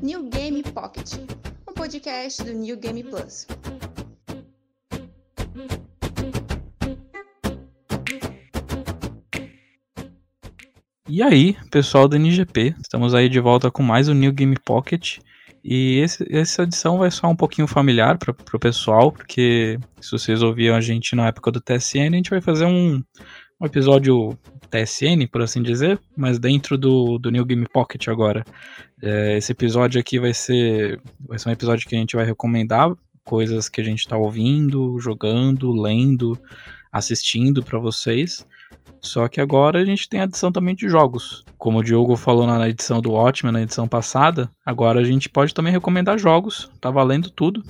New Game Pocket, um podcast do New Game Plus. E aí, pessoal do NGP, estamos aí de volta com mais um New Game Pocket. E esse, essa edição vai soar um pouquinho familiar para o pessoal, porque se vocês ouviam a gente na época do TSN, a gente vai fazer um, um episódio TSN, por assim dizer, mas dentro do, do New Game Pocket agora. É, esse episódio aqui vai ser, vai ser um episódio que a gente vai recomendar coisas que a gente está ouvindo, jogando, lendo, assistindo para vocês. Só que agora a gente tem a adição também de jogos. Como o Diogo falou na edição do Watchmen, na edição passada, agora a gente pode também recomendar jogos. Tá valendo tudo.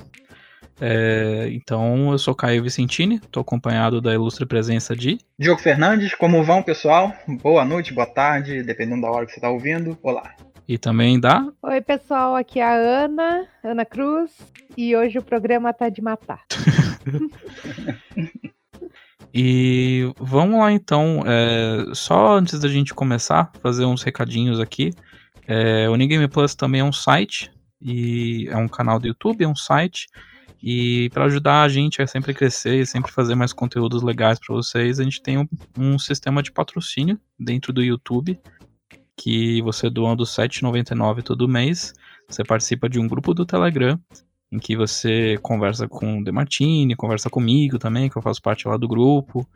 É, então, eu sou Caio Vicentini, estou acompanhado da ilustre presença de. Diogo Fernandes, como vão, pessoal? Boa noite, boa tarde, dependendo da hora que você está ouvindo. Olá. E também da. Oi, pessoal, aqui é a Ana, Ana Cruz, e hoje o programa tá de matar. E vamos lá então, é, só antes da gente começar, fazer uns recadinhos aqui. É, o Game Plus também é um site, e é um canal do YouTube, é um site. E para ajudar a gente a sempre crescer e sempre fazer mais conteúdos legais para vocês, a gente tem um, um, sistema de patrocínio dentro do YouTube, que você doando R$ 7,99 todo mês, você participa de um grupo do Telegram em que você conversa com o Demartini, conversa comigo também, que eu faço parte lá do grupo,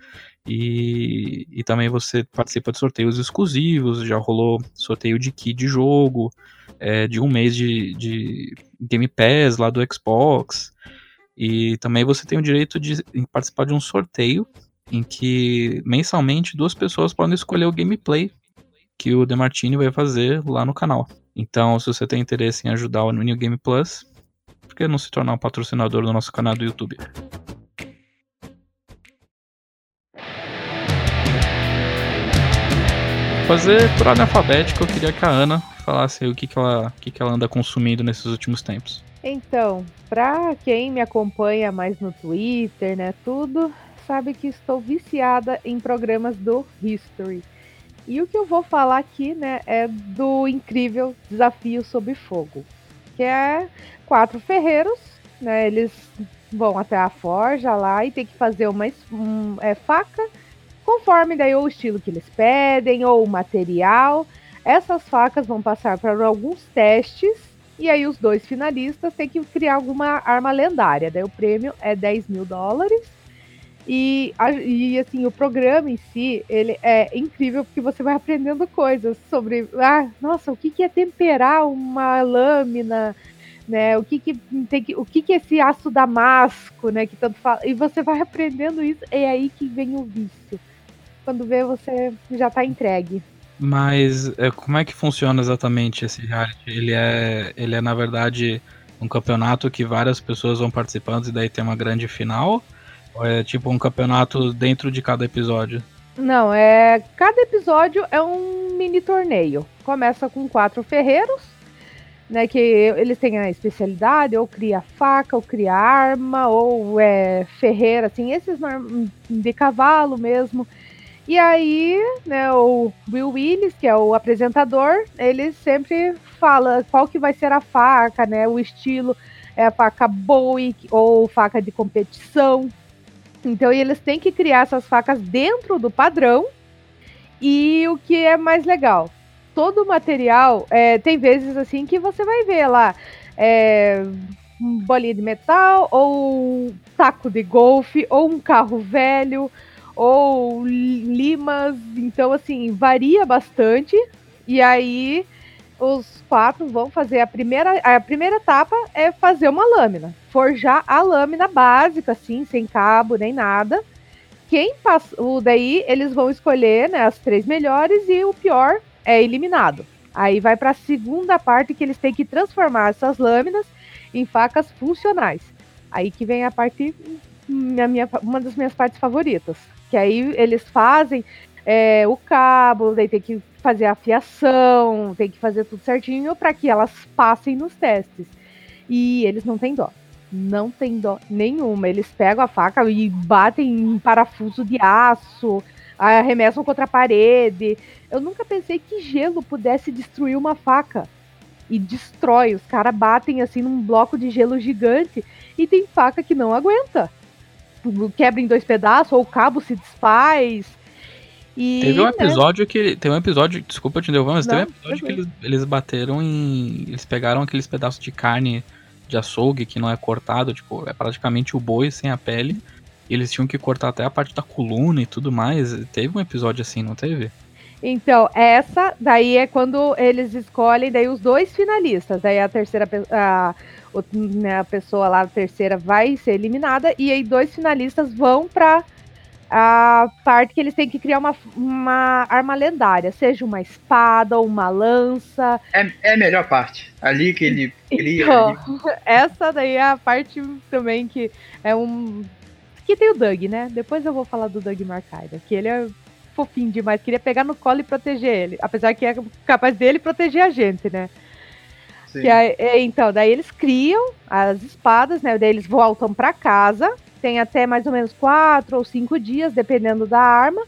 e, e também você participa de sorteios exclusivos, já rolou sorteio de key de jogo, é, de um mês de, de Game Pass lá do Xbox, e também você tem o direito de participar de um sorteio em que mensalmente duas pessoas podem escolher o gameplay que o Demartini vai fazer lá no canal. Então, se você tem interesse em ajudar o New Game Plus, por que não se tornar um patrocinador do nosso canal do YouTube? Fazer por ordem alfabética, eu queria que a Ana falasse o que, que, ela, o que, que ela anda consumindo nesses últimos tempos. Então, pra quem me acompanha mais no Twitter, né, tudo, sabe que estou viciada em programas do History. E o que eu vou falar aqui, né, é do incrível Desafio Sob Fogo que é quatro ferreiros, né? Eles vão até a forja lá e tem que fazer uma um, é, faca conforme daí o estilo que eles pedem ou o material. Essas facas vão passar por alguns testes e aí os dois finalistas têm que criar alguma arma lendária. Daí o prêmio é 10 mil dólares. E, e assim, o programa em si, ele é incrível porque você vai aprendendo coisas sobre, ah, nossa, o que, que é temperar uma lâmina, né? O que que tem que, o que que é esse aço damasco, né, que tanto fala. E você vai aprendendo isso, é aí que vem o vício. Quando vê, você já está entregue. Mas é, como é que funciona exatamente esse reality? Ele é, ele é na verdade um campeonato que várias pessoas vão participando e daí tem uma grande final? Ou é tipo um campeonato dentro de cada episódio? Não, é. Cada episódio é um mini torneio. Começa com quatro ferreiros, né? Que eles têm a especialidade, ou cria faca, ou cria arma, ou é ferreira, assim, esses de cavalo mesmo. E aí, né, o Will Willis, que é o apresentador, ele sempre fala qual que vai ser a faca, né? O estilo é a faca Bowie ou faca de competição, então eles têm que criar essas facas dentro do padrão. E o que é mais legal, todo o material é, tem vezes assim que você vai ver lá é, um bolinha de metal ou um taco de golfe ou um carro velho ou limas. Então assim varia bastante. E aí os quatro vão fazer a primeira a primeira etapa é fazer uma lâmina forjar a lâmina básica, assim, sem cabo nem nada. Quem passou daí, eles vão escolher né, as três melhores e o pior é eliminado. Aí vai para a segunda parte que eles têm que transformar essas lâminas em facas funcionais. Aí que vem a parte, minha, minha, uma das minhas partes favoritas. Que aí eles fazem é, o cabo, daí tem que fazer a fiação, tem que fazer tudo certinho para que elas passem nos testes. E eles não têm dó não tem dó nenhuma. Eles pegam a faca e batem em parafuso de aço, arremessam contra a parede. Eu nunca pensei que gelo pudesse destruir uma faca. E destrói. Os caras batem assim num bloco de gelo gigante. E tem faca que não aguenta. Quebra em dois pedaços, ou o cabo se desfaz. E, teve um né? episódio que. Tem um episódio. Desculpa te interromper, mas Não, teve um episódio que eles, eles bateram em. Eles pegaram aqueles pedaços de carne de açougue que não é cortado, tipo, é praticamente o boi sem a pele. E eles tinham que cortar até a parte da coluna e tudo mais. Teve um episódio assim, não teve? Então, essa daí é quando eles escolhem daí os dois finalistas. Daí a terceira a, né, a pessoa lá, a terceira, vai ser eliminada. E aí dois finalistas vão pra a parte que eles têm que criar uma, uma arma lendária. Seja uma espada ou uma lança. É, é a melhor parte. Ali que ele cria. Então, ali. essa daí é a parte também que é um. Que tem o Doug, né? Depois eu vou falar do Doug Marcaida, que ele é fofinho demais. Queria pegar no colo e proteger ele. Apesar que é capaz dele proteger a gente, né? Sim. É, então, daí eles criam as espadas, né? Daí eles voltam pra casa. Tem até mais ou menos quatro ou cinco dias, dependendo da arma.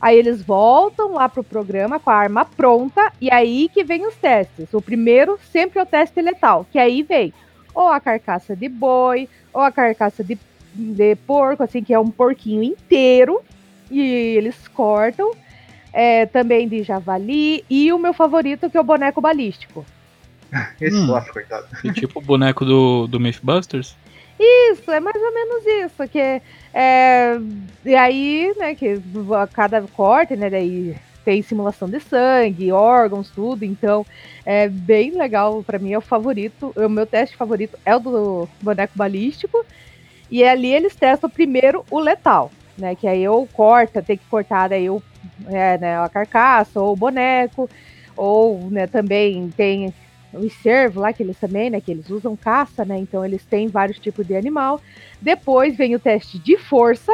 Aí eles voltam lá pro programa com a arma pronta. E aí que vem os testes. O primeiro sempre é o teste letal. Que aí vem ou a carcaça de boi, ou a carcaça de, de porco, assim, que é um porquinho inteiro. E eles cortam. É, também de javali. E o meu favorito, que é o boneco balístico. Esse Hum. sofre, coitado. E tipo o boneco do, do Mythbusters. Isso, é mais ou menos isso, que é, e aí, né, que a cada corte, né, daí tem simulação de sangue, órgãos, tudo, então é bem legal pra mim, é o favorito, o meu teste favorito é o do boneco balístico, e ali eles testam primeiro o letal, né, que aí ou corta, tem que cortar daí o, é, né, a carcaça ou o boneco, ou, né, também tem os cervos lá, que eles também, né, que eles usam caça, né, então eles têm vários tipos de animal. Depois vem o teste de força,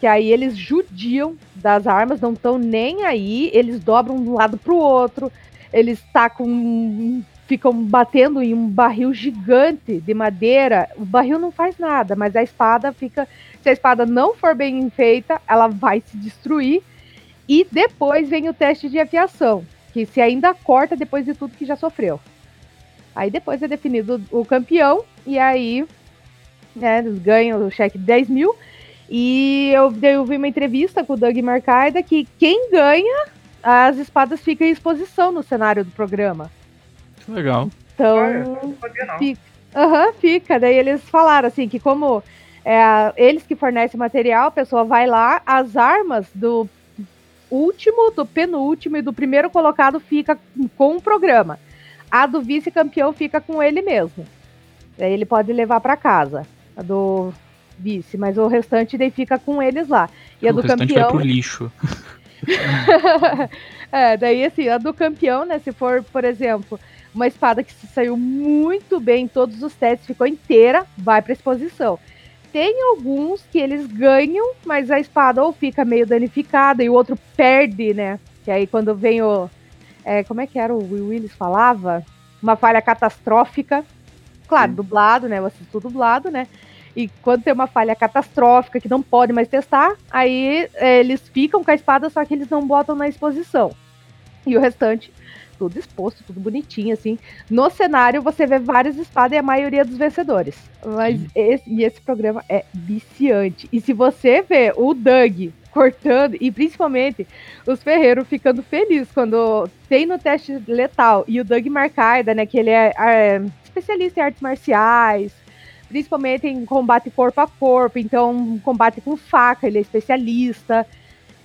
que aí eles judiam das armas, não estão nem aí, eles dobram de um lado pro outro, eles tacam, um- ficam batendo em um barril gigante de madeira, o barril não faz nada, mas a espada fica, se a espada não for bem feita, ela vai se destruir. E depois vem o teste de afiação, que se ainda corta depois de tudo que já sofreu. Aí depois é definido o campeão, e aí né, eles ganham o cheque de 10 mil. E eu, eu vi uma entrevista com o Doug Marcaida que quem ganha, as espadas ficam em exposição no cenário do programa. Que legal. Então, não. Fica. Aham, fica. Daí eles falaram assim que como é a- eles que fornecem material, a pessoa vai lá, as armas do último, do penúltimo e do primeiro colocado fica com o programa. A do vice-campeão fica com ele mesmo. Daí ele pode levar para casa. A do vice, mas o restante daí fica com eles lá. E a o do restante campeão. vai pro lixo. é, daí assim, a do campeão, né? Se for, por exemplo, uma espada que se saiu muito bem em todos os testes, ficou inteira, vai pra exposição. Tem alguns que eles ganham, mas a espada ou fica meio danificada e o outro perde, né? Que aí quando vem o. é, como é que era o Will Willis falava? Uma falha catastrófica. Claro, Sim. dublado, né? Eu assisto dublado, né? E quando tem uma falha catastrófica que não pode mais testar, aí é, eles ficam com a espada, só que eles não botam na exposição. E o restante, tudo exposto, tudo bonitinho, assim. No cenário você vê várias espadas e a maioria dos vencedores. Mas esse, e esse programa é viciante. E se você vê o Doug cortando, e principalmente os ferreiros ficando felizes quando tem no teste letal e o Doug Marcaida, né, que ele é, é especialista em artes marciais, principalmente em combate corpo a corpo, então combate com faca, ele é especialista.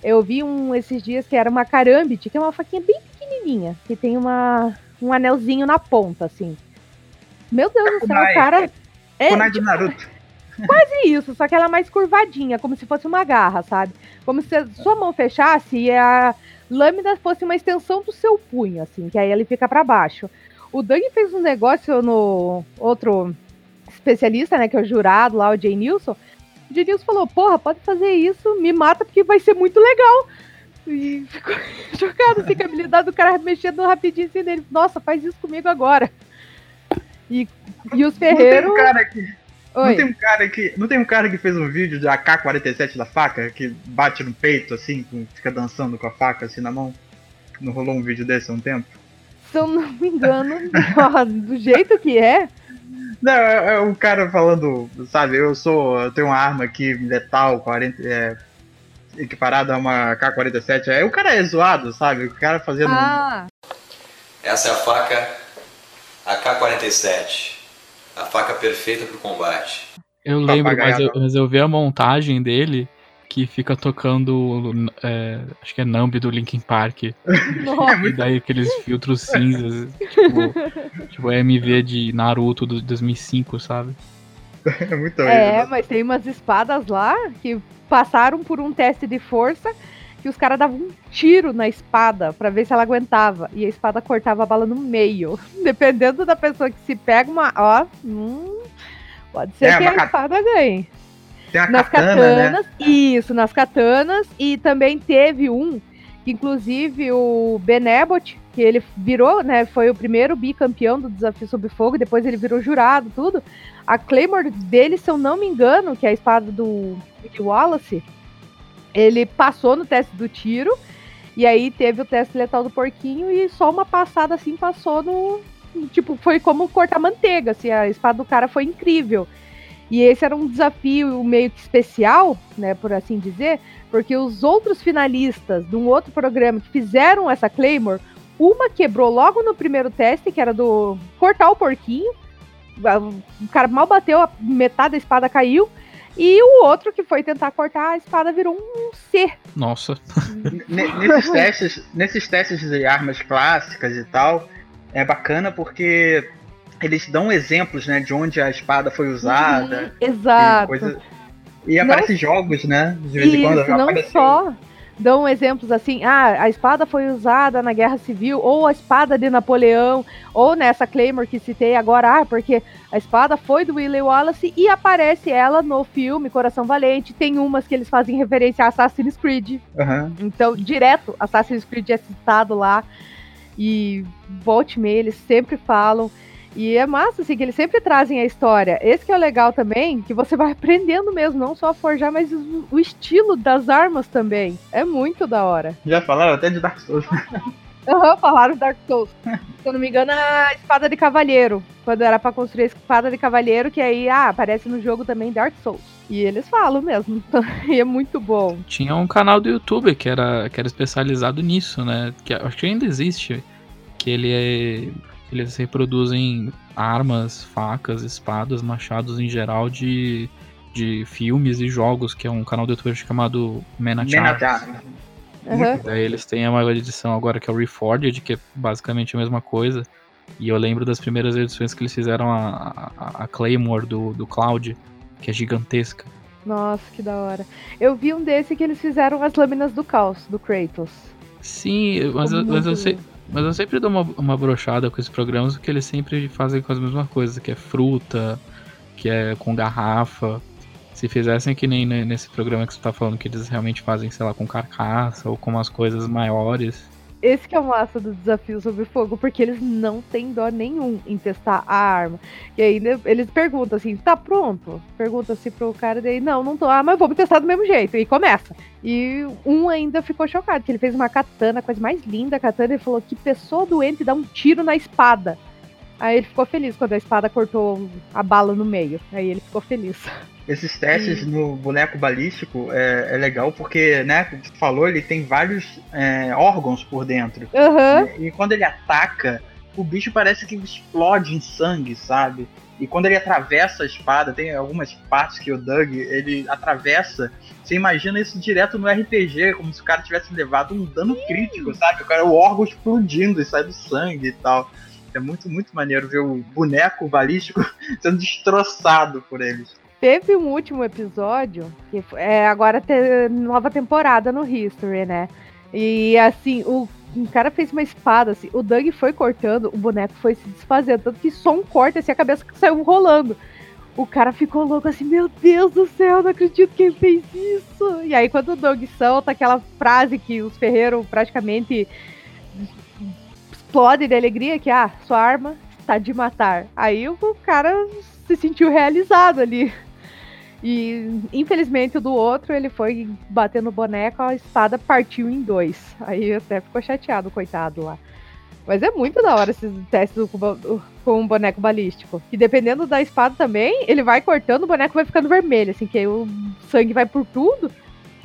Eu vi um esses dias que era uma carambite, que é uma faquinha bem pequenininha, que tem uma, um anelzinho na ponta, assim. Meu Deus do céu, o cara. É, Kunai do Naruto. quase isso, só que ela é mais curvadinha, como se fosse uma garra, sabe? Como se a sua mão fechasse e a lâmina fosse uma extensão do seu punho, assim, que aí ele fica pra baixo. O Doug fez um negócio no outro especialista, né, que é o jurado lá, o Jay Nilson. O Jay Nilson falou, porra, pode fazer isso, me mata porque vai ser muito legal. E ficou chocado, assim, com a habilidade do cara mexendo rapidinho assim nele. Nossa, faz isso comigo agora. E, e os Não tem ferreiros... um cara que, Não tem, um cara que, não tem um cara que fez um vídeo de AK-47 da faca, que bate no peito, assim, fica dançando com a faca, assim, na mão? Não rolou um vídeo desse há um tempo? Se eu não me engano, ó, do jeito que é, Não, é, é um cara falando, sabe, eu sou. Eu tenho uma arma aqui letal, 40, é, equiparada a uma K-47. Aí o cara é zoado, sabe? O cara fazendo. ah, Essa é a faca AK-47. A faca perfeita para o combate. Eu lembro, mas eu, mas eu vi a montagem dele que fica tocando. é, acho que é Numb do Linkin Park. nossa, E daí aqueles filtros cinzas, tipo, tipo MV de Naruto do 2005, sabe? É muito é, horrível. mas tem umas espadas lá que passaram por um teste de força que os caras davam um tiro na espada pra ver se ela aguentava. E a espada cortava a bala no meio. Dependendo da pessoa que se pega uma. Ó, hum, pode ser É, que a ca- espada ganhe. Tem nas katana, né? katanas, isso, nas katanas, e também teve um, que inclusive o Benebot, que ele virou, né, foi o primeiro bicampeão do Desafio Sob Fogo, depois ele virou jurado, tudo. A Claymore dele, se eu não me engano, que é a espada do Wallace, ele passou no teste do tiro, e aí teve o teste letal do porquinho, e só uma passada assim passou no... Tipo, foi como cortar manteiga, assim, a espada do cara foi incrível. E esse era um desafio meio que especial, né, por assim dizer, porque os outros finalistas de um outro programa que fizeram essa Claymore, uma quebrou logo no primeiro teste, que era do cortar o porquinho. O cara mal bateu, a metade da espada caiu. E o outro que foi tentar cortar a espada virou um C. Nossa. Ne- Nesses testes, nesses testes de armas clássicas e tal, é bacana porque eles dão exemplos, né, de onde a espada foi usada. e Exato. coisa- E aparecem jogos, né? De vez em quando Isso, não aparece- só dão exemplos assim, ah, a espada foi usada na Guerra Civil, ou a espada de Napoleão, ou nessa Claymore que citei agora, ah, porque a espada foi do Willie Wallace e aparece ela no filme Coração Valente. Tem umas que eles fazem referência a Assassin's Creed. Aham. Então, direto, Assassin's Creed é citado lá. E volte e meia, eles sempre falam. E é massa, assim, que eles sempre trazem a história. Esse que é o legal também, que você vai aprendendo mesmo, não só a forjar, mas o, o estilo das armas também. É muito da hora. Já falaram até de Dark Souls. Aham, falaram Dark Souls. Se eu não me engano, a espada de cavalheiro. Quando era pra construir a espada de cavalheiro, que aí, ah, aparece no jogo também Dark Souls. E eles falam mesmo. E é muito bom. Tinha um canal do YouTube que era, que era especializado nisso, né? Que acho que ainda existe. Que ele é. Eles reproduzem armas, facas, espadas, machados em geral de, de filmes e jogos, que é um canal do YouTube chamado Menachar. Menachar. Aham. Daí eles têm uma edição agora que é o Reforged, que é basicamente a mesma coisa. E eu lembro das primeiras edições que eles fizeram a, a, a Claymore do, do Cloud, que é gigantesca. Nossa, que da hora. Eu vi um desse que eles fizeram as lâminas do caos, do Kratos. Sim, mas, eu, mas, eu, sei, mas eu sempre dou uma, uma brochada com esses programas, porque eles sempre fazem com as mesmas coisas, que é fruta, que é com garrafa. Se fizessem que nem ne- nesse programa que você tá falando, que eles realmente fazem, sei lá, com carcaça ou com umas coisas maiores. Esse que é o massa do desafio sobre fogo, porque eles não têm dó nenhum em testar a arma. E ainda eles perguntam assim, tá pronto? Pergunta assim pro cara, daí, não, não tô. Ah, mas vamos testar do mesmo jeito. E começa. E um ainda ficou chocado, que ele fez uma katana, a coisa mais linda a katana, ele falou que pessoa doente dá um tiro na espada. Aí ele ficou feliz quando a espada cortou a bala no meio. Aí ele ficou feliz. Esses testes no boneco balístico é, é legal porque, né, como você falou, ele tem vários é, órgãos por dentro. Aham. E quando ele ataca, o bicho parece que explode em sangue, sabe? E quando ele atravessa a espada, tem algumas partes que o Doug, ele atravessa. Você imagina isso direto no RPG, como se o cara tivesse levado um dano crítico, sabe? O, cara, o órgão explodindo e sai do sangue e tal. É muito, muito maneiro ver o boneco balístico sendo destroçado por eles. Teve um último episódio, que é agora tem nova temporada no History, né? E assim, o, o cara fez uma espada, assim, o Doug foi cortando, o boneco foi se desfazendo, tanto que só um corte, assim, a cabeça saiu rolando. O cara ficou louco assim, meu Deus do céu, não acredito que ele fez isso. E aí quando o Doug solta aquela frase que os ferreiros praticamente explodem de alegria, que ah, sua arma está de matar? Aí o cara se sentiu realizado ali. E infelizmente o do outro ele foi bater no boneco, a espada partiu em dois. Aí até ficou chateado, coitado lá. Mas é muito da hora esses testes com um boneco balístico. E dependendo da espada também, ele vai cortando, o boneco vai ficando vermelho, assim, que aí o sangue vai por tudo.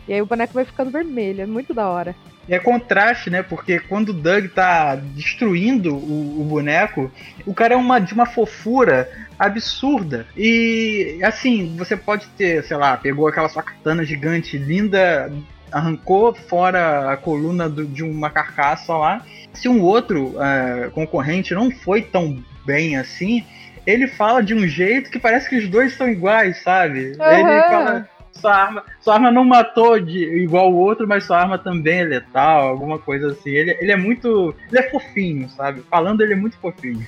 E aí o boneco vai ficando vermelho. É muito da hora. É contraste, né? Porque quando o Doug tá destruindo o, o, boneco, o cara é uma, de uma fofura absurda. E assim, você pode ter, sei lá, pegou aquela sua katana gigante linda, arrancou fora a coluna do, de uma carcaça lá. Se um outro uh, concorrente não foi tão bem assim, ele fala de um jeito que parece que os dois são iguais, sabe? Uhum. Ele fala sua arma, sua arma não matou de, igual o outro, mas sua arma também é letal, alguma coisa assim. Ele, ele é muito. Ele é fofinho, sabe? Falando, ele é muito fofinho.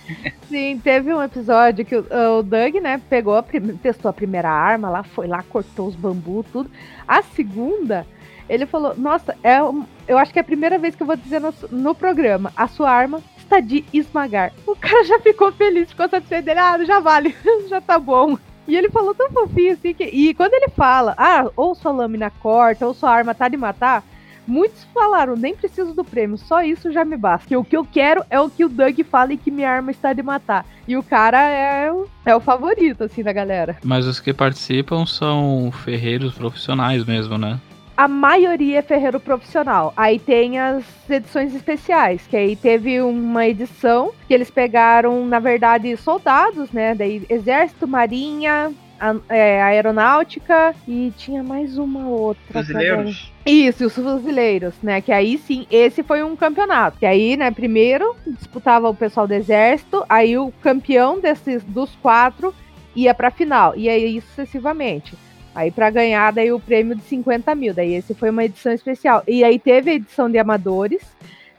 Sim, teve um episódio que o, o Doug, né, pegou, a, testou a primeira arma lá, foi lá, cortou os bambus, tudo. A segunda, ele falou: Nossa, é, eu acho que é a primeira vez que eu vou dizer no, no programa: a sua arma está de esmagar. O cara já ficou feliz, ficou satisfeito dele. Ah, já vale, já tá bom. E ele falou tão fofinho assim que. E quando ele fala, ah, ou sua lâmina corta, ou sua arma tá de matar, muitos falaram, nem preciso do prêmio, só isso já me basta. Que o que eu quero é o que o Doug fala e que minha arma está de matar. E o cara é, é o favorito, assim, da galera. Mas os que participam são ferreiros profissionais mesmo, né? A maioria é ferreiro profissional. Aí tem as edições especiais, que aí teve uma edição que eles pegaram, na verdade, soldados, né? Daí Exército, Marinha, a, é, aeronáutica e tinha mais uma outra. Fuzileiros. Isso, os fuzileiros, né? Que aí sim, esse foi um campeonato. Que aí, né, primeiro disputava o pessoal do exército, aí o campeão desses dos quatro ia pra final. E aí sucessivamente. Aí para ganhar daí o prêmio de 50 mil. Daí esse foi uma edição especial. E aí teve a edição de amadores,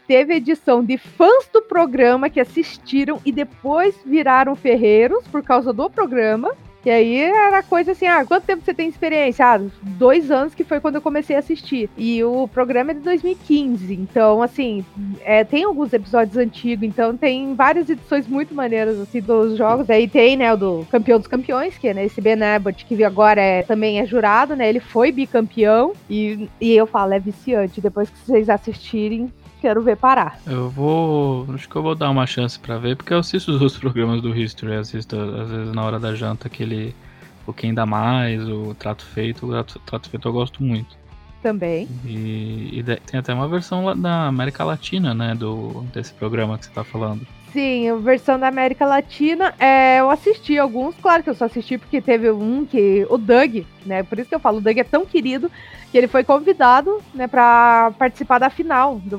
teve a edição de fãs do programa que assistiram e depois viraram ferreiros por causa do programa. E aí era coisa assim, ah, quanto tempo você tem experiência? Ah, dois anos que foi quando eu comecei a assistir. E o programa é de 2015, então, assim, é, tem alguns episódios antigos, então tem várias edições muito maneiras, assim, dos jogos. Aí tem, né, o do Campeão dos Campeões, que é né, esse Ben Abbott, que agora é, também é jurado, né, ele foi bicampeão, e, e eu falo, é viciante. Depois que vocês assistirem, quero ver parar. Eu vou. Acho que eu vou dar uma chance para ver, porque eu assisto os outros programas do History, assisto às vezes na hora da janta aquele. O Quem Dá Mais, o Trato Feito. O Trato, Trato Feito eu gosto muito. Também. E, e, tem até uma versão da América Latina, né? Do, desse programa que você tá falando. Sim, a versão da América Latina, é, eu assisti alguns, claro que eu só assisti porque teve um que. O Doug, né? Por isso que eu falo, o Doug é tão querido que ele foi convidado, né, para participar da final do,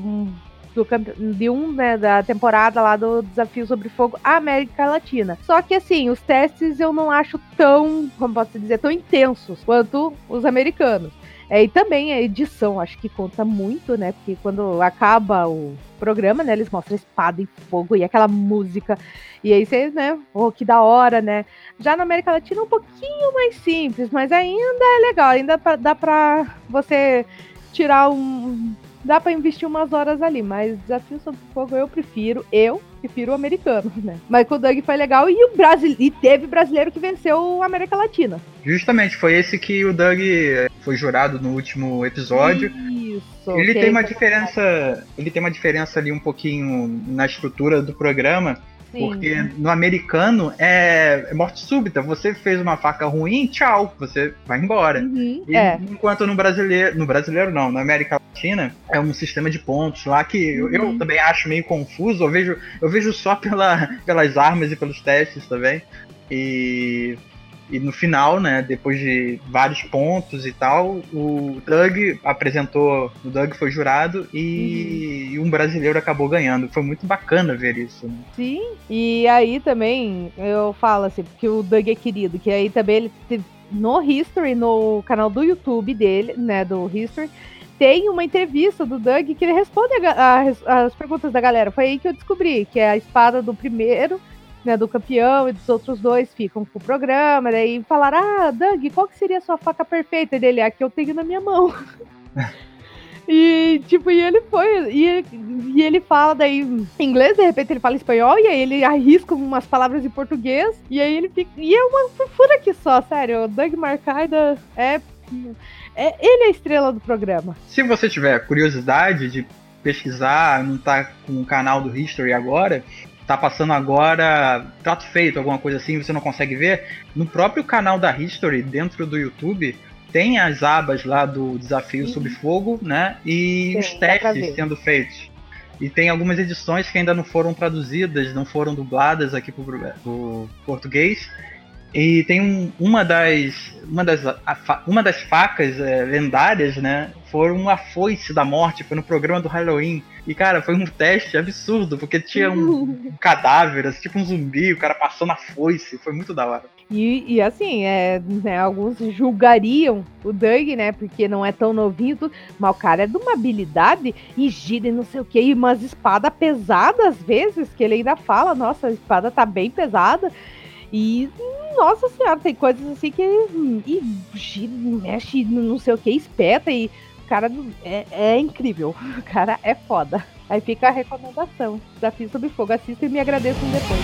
do, de um, né, da temporada lá do Desafio sobre Fogo América Latina. Só que assim, os testes eu não acho tão, como posso dizer, tão intensos quanto os americanos. É, e também a edição, acho que conta muito, né? Porque quando acaba o programa, né? Eles mostram espada e fogo e aquela música. E aí você, né? Oh, que da hora, né? Já na América Latina é um pouquinho mais simples, mas ainda é legal. Ainda dá pra você tirar um, dá para investir umas horas ali, mas Desafio sobre Fogo eu prefiro, eu prefiro o americano, né? Michael Doug foi legal e o Brasil e teve brasileiro que venceu a América Latina. Justamente, foi esse que o Doug foi jurado no último episódio. Isso. Ele tem uma diferença, ele tem uma diferença ali um pouquinho na estrutura do programa porque no americano é, é, morte súbita. Você fez uma faca ruim, tchau, você vai embora. Uhum, é. Enquanto no brasileiro, no brasileiro não, na América Latina é um sistema de pontos lá que uhum. eu, eu, também acho meio confuso. Eu vejo, eu vejo só pela, pelas armas e pelos testes também. E e no final, né, depois de vários pontos e tal, o Doug apresentou, o Doug foi jurado e, uhum. um brasileiro acabou ganhando. Foi muito bacana ver isso. Né? Sim, e aí também eu falo assim, porque o Doug é querido, que aí também ele no History, no canal do YouTube dele, né, do History, tem uma entrevista do Doug que ele responde a, a, as perguntas da galera. Foi aí que eu descobri que é a espada do primeiro né, do campeão e dos outros dois ficam com o programa, daí falaram, ah, Doug, qual que seria a sua faca perfeita? E dele, a que eu tenho na minha mão. E, tipo, e ele foi. E, e ele fala daí inglês, de repente ele fala espanhol, e aí ele arrisca umas palavras em português, e aí ele fica. E é uma fofura aqui só, sério. O Doug Marcaida é. É, ele é a estrela do programa. Se você tiver curiosidade de pesquisar, não tá com o canal do History agora, tá passando agora trato feito, alguma coisa assim, você não consegue ver, no próprio canal da History, dentro do YouTube, tem as abas lá do desafio Uhum. sob fogo, né? E Sim, os testes sendo feitos. E tem algumas edições que ainda não foram traduzidas, não foram dubladas aqui pro, pro português. E tem um- uma das uma das, uma das facas é, lendárias, né? Foi uma foice da morte, foi no programa do Halloween. E cara, foi um teste absurdo, porque tinha um cadáver, assim, tipo um zumbi, o cara passando a foice, foi muito da hora. E, e assim, é, né, alguns julgariam o Doug, né? Porque não é tão novinho, tudo, mas o cara é de uma habilidade e gira e não sei o que, e umas espadas pesadas às vezes, que ele ainda fala, nossa, a espada tá bem pesada. E, nossa senhora, tem coisas assim que hum, e gira, mexe, não sei o que, espeta e cara é, é incrível. O cara é foda. Aí fica a recomendação. Desafio sob fogo. Assista e me agradeçam depois.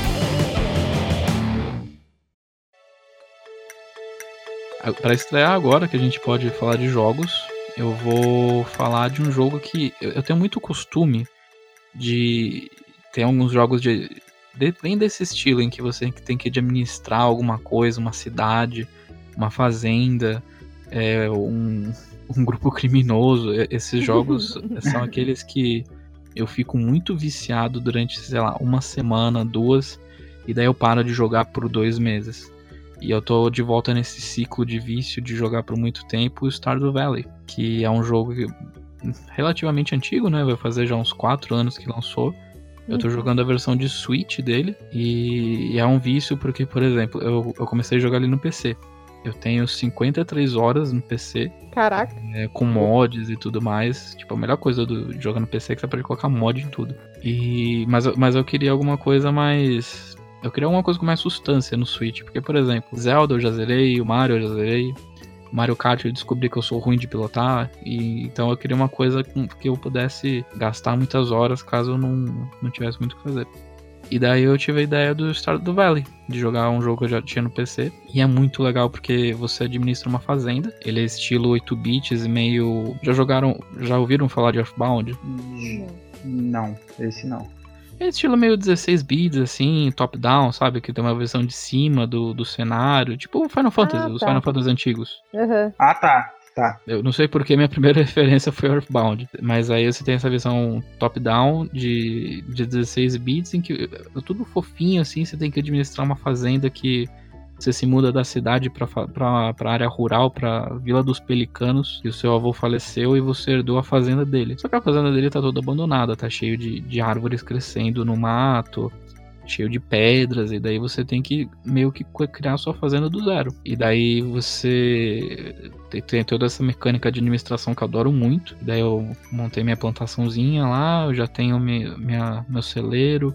Para estrear agora, que a gente pode falar de jogos, eu vou falar de um jogo que eu, eu tenho muito costume de ter alguns jogos de, de bem desse estilo em que você tem que administrar alguma coisa, uma cidade, uma fazenda, é, um, um grupo criminoso. Esses jogos são aqueles que eu fico muito viciado durante, sei lá, uma semana, duas, e daí eu paro de jogar por dois meses. E eu tô de volta nesse ciclo de vício de jogar por muito tempo o Stardew Valley, que é um jogo relativamente antigo, né? Vai fazer já uns 4 anos que lançou. Eu tô Uhum. jogando a versão de Switch dele e, e é um vício porque, por exemplo, eu, eu comecei a jogar ele no PC. Eu tenho 53 horas no PC, Caraca. é, com mods e tudo mais. Tipo, a melhor coisa do, jogar no PC é que você pode colocar mod em tudo. E, mas, eu- mas eu queria alguma coisa mais. Eu queria alguma coisa com mais substância no Switch. Porque, por exemplo, Zelda eu já zerei, o Mario eu já zerei. Mario Kart eu descobri que eu sou ruim de pilotar. E, então eu queria uma coisa com, que eu pudesse gastar muitas horas caso eu não, não tivesse muito o que fazer. E daí eu tive a ideia do Stardew Valley, de jogar um jogo que eu já tinha no PC. E é muito legal porque você administra uma fazenda. Ele é estilo 8 bits e meio. Já jogaram. Já ouviram falar de Earthbound? Não, esse não. É estilo meio 16 bits, assim, top-down, sabe? Que tem uma versão de cima do, do cenário. Tipo o Final Fantasy, os tá. Final Fantasy antigos. Aham. Ah, tá. Tá. Eu não sei porque minha primeira referência foi Earthbound, mas aí você tem essa versão top-down de, de 16 bits em que é tudo fofinho assim, você tem que administrar uma fazenda que você se muda da cidade pra área rural, pra Vila dos Pelicanos, que o seu avô faleceu e você herdou a fazenda dele. Só que a fazenda dele tá toda abandonada, tá cheio de, de árvores crescendo no mato, cheio de pedras, e daí você tem que meio que criar a sua fazenda do zero. E daí você tem, toda essa mecânica de administração que eu adoro muito. Daí eu montei minha plantaçãozinha lá, eu já tenho mi- minha, meu celeiro,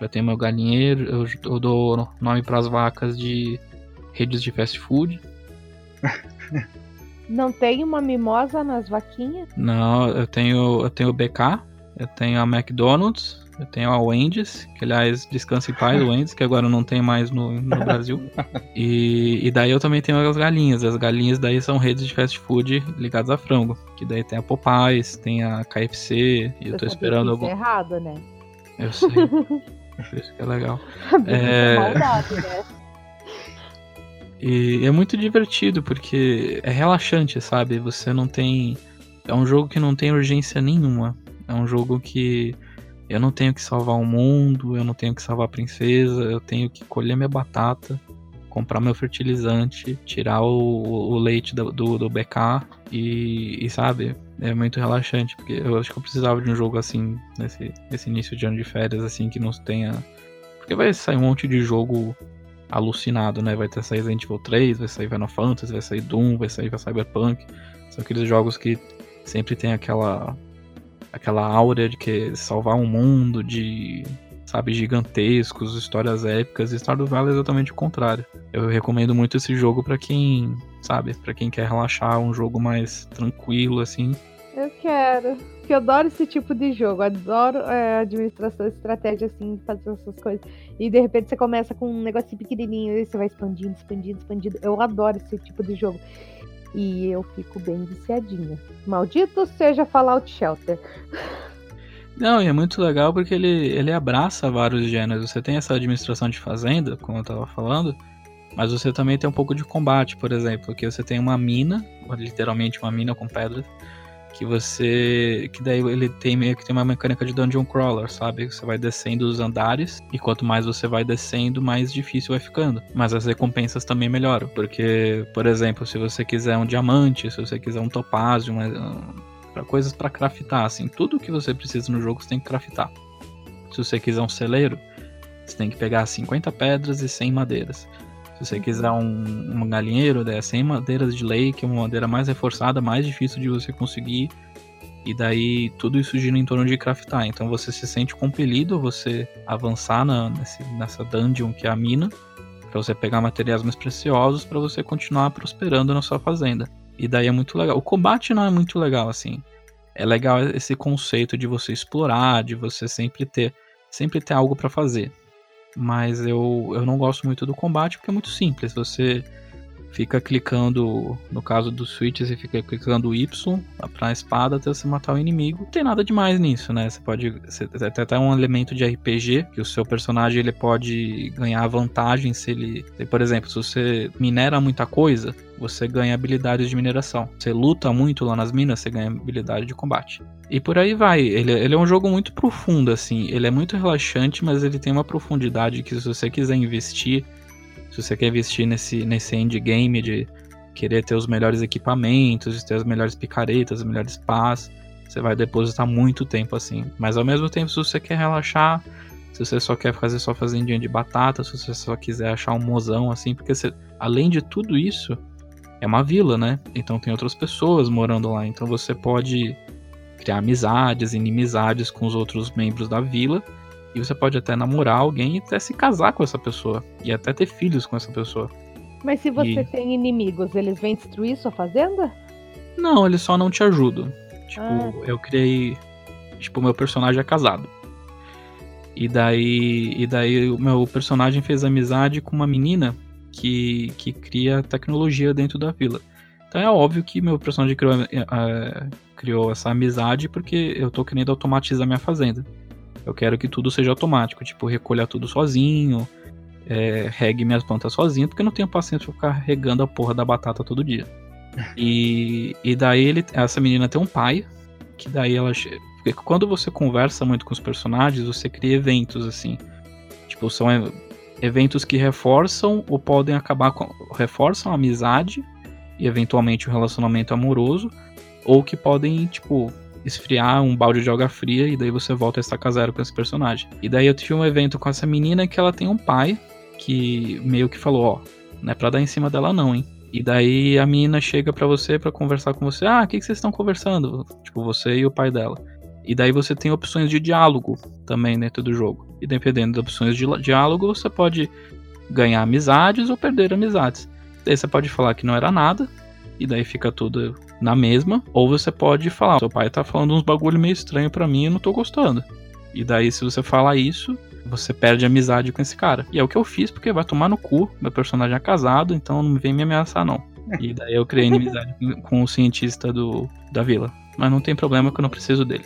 já tenho meu galinheiro, eu, eu dou nome pras vacas de redes de fast food. Não tem uma mimosa nas vaquinhas? Não, eu tenho, eu tenho o BK, eu tenho a McDonald's, eu tenho a Wendy's, que aliás, descanse em paz, Wendy's, que agora não tem mais no, no Brasil. E, e daí eu também tenho as galinhas. As galinhas daí são redes de fast food ligadas a frango. Que daí tem a Popeyes, tem a KFC, e eu tô Você sabia esperando algum. É errado, né? Eu sei. Por isso que é legal. É... É. maldade, né? E é muito divertido, porque é relaxante, sabe? Você não tem. É um jogo que não tem urgência nenhuma. É um jogo que eu não tenho que salvar o mundo, eu não tenho que salvar a princesa, eu tenho que colher minha batata, comprar meu fertilizante, tirar o, o leite do, do, do BK e, e, sabe? É muito relaxante, porque eu acho que eu precisava de um jogo assim, nesse, nesse início de ano de férias, assim, que não tenha. Porque vai sair um monte de jogo alucinado, né? Vai ter sair Resident Evil 3, vai sair Final Fantasy, vai sair Doom, vai sair Cyberpunk. São aqueles jogos que sempre tem aquela aquela áurea de que salvar um mundo de sabe gigantescos, histórias épicas. E Stardew Valley é exatamente o contrário. Eu recomendo muito esse jogo pra quem, sabe, para quem quer relaxar, um jogo mais tranquilo assim. Eu quero. Porque eu adoro esse tipo de jogo. Adoro é, administração, estratégia, assim, fazer essas coisas. E de repente você começa com um negocinho pequenininho e você vai expandindo, expandindo, expandindo. Eu adoro esse tipo de jogo. E eu fico bem viciadinha. Maldito seja Fallout Shelter. Não, e é muito legal porque ele, ele abraça vários gêneros. Você tem essa administração de fazenda, como eu tava falando, mas você também tem um pouco de combate, por exemplo, que você tem uma mina, literalmente uma mina com pedras, que você. que daí ele tem meio que tem uma mecânica de dungeon crawler, sabe? Você vai descendo os andares, e quanto mais você vai descendo, mais difícil vai ficando. Mas as recompensas também melhoram, porque, por exemplo, se você quiser um diamante, se você quiser um topázio, uma, coisas para craftar, assim, tudo que você precisa no jogo você tem que craftar. Se você quiser um celeiro, você tem que pegar 50 pedras e 100 madeiras. Se você quiser um, um galinheiro, é 100 madeiras de lei, que é uma madeira mais reforçada, mais difícil de você conseguir. E daí tudo isso gira em torno de craftar. Então você se sente compelido a você avançar na, nesse, nessa dungeon que é a mina, para você pegar materiais mais preciosos para você continuar prosperando na sua fazenda. E daí é muito legal. O combate não é muito legal, assim. É legal esse conceito de você explorar, de você sempre ter, sempre ter algo para fazer. Mas eu, eu não gosto muito do combate porque é muito simples. Você fica clicando, no caso do Switch, você fica clicando Y pra espada até você matar o inimigo. Não tem nada demais nisso, né? Você pode. Você, tem até um elemento de RPG, que o seu personagem ele pode ganhar vantagem se ele. Por exemplo, se você minera muita coisa, você ganha habilidades de mineração. Você luta muito lá nas minas, você ganha habilidade de combate. E por aí vai. Ele, ele é um jogo muito profundo, assim. Ele é muito relaxante, mas ele tem uma profundidade que se você quiser investir se você quer investir nesse, nesse endgame de querer ter os melhores equipamentos, ter as melhores picaretas, as melhores pás, você vai depositar muito tempo assim. Mas ao mesmo tempo, se você quer relaxar, se você só quer fazer só fazendinha de batata, se você só quiser achar um mozão assim, porque você, além de tudo isso, é uma vila, né? Então tem outras pessoas morando lá, então você pode criar amizades, inimizades com os outros membros da vila e você pode até namorar alguém e até se casar com essa pessoa. E até ter filhos com essa pessoa. Mas se você E- tem inimigos, eles vêm destruir sua fazenda? Não, eles só não te ajudam. Tipo, Ah. eu criei. Tipo, meu personagem é casado. E daí. E daí o meu personagem fez amizade com uma menina que, que cria tecnologia dentro da vila. Então é óbvio que meu personagem criou, eh, criou essa amizade porque eu tô querendo automatizar minha fazenda. Eu quero que tudo seja automático, tipo, recolha tudo sozinho, é, regue minhas plantas sozinho, porque eu não tenho paciência pra ficar regando a porra da batata todo dia. E, e daí ele, essa menina tem um pai, que daí ela. Porque quando você conversa muito com os personagens, você cria eventos assim. Tipo, são eventos que reforçam ou podem acabar com. reforçam a amizade e eventualmente o relacionamento amoroso, ou que podem, tipo, esfriar um balde de água fria e daí você volta a estacar zero com esse personagem. E daí eu tive um evento com essa menina que ela tem um pai que meio que falou, ó, não é pra dar em cima dela não, hein. E daí a menina chega pra você pra conversar com você. Ah, o que, que vocês estão conversando? Tipo, você e o pai dela. E daí você tem opções de diálogo também dentro do jogo. E dependendo das opções de diálogo, você pode ganhar amizades ou perder amizades. Daí você pode falar que não era nada, e daí fica tudo na mesma. Ou você pode falar, seu pai tá falando uns bagulho meio estranho pra mim e eu não tô gostando. E daí, se você falar isso, você perde amizade com esse cara. E é o que eu fiz, porque vai tomar no cu. Meu personagem é casado, então não vem me ameaçar, não. E daí eu criei inimizade com- com o cientista do, da vila. Mas não tem problema que eu não preciso dele.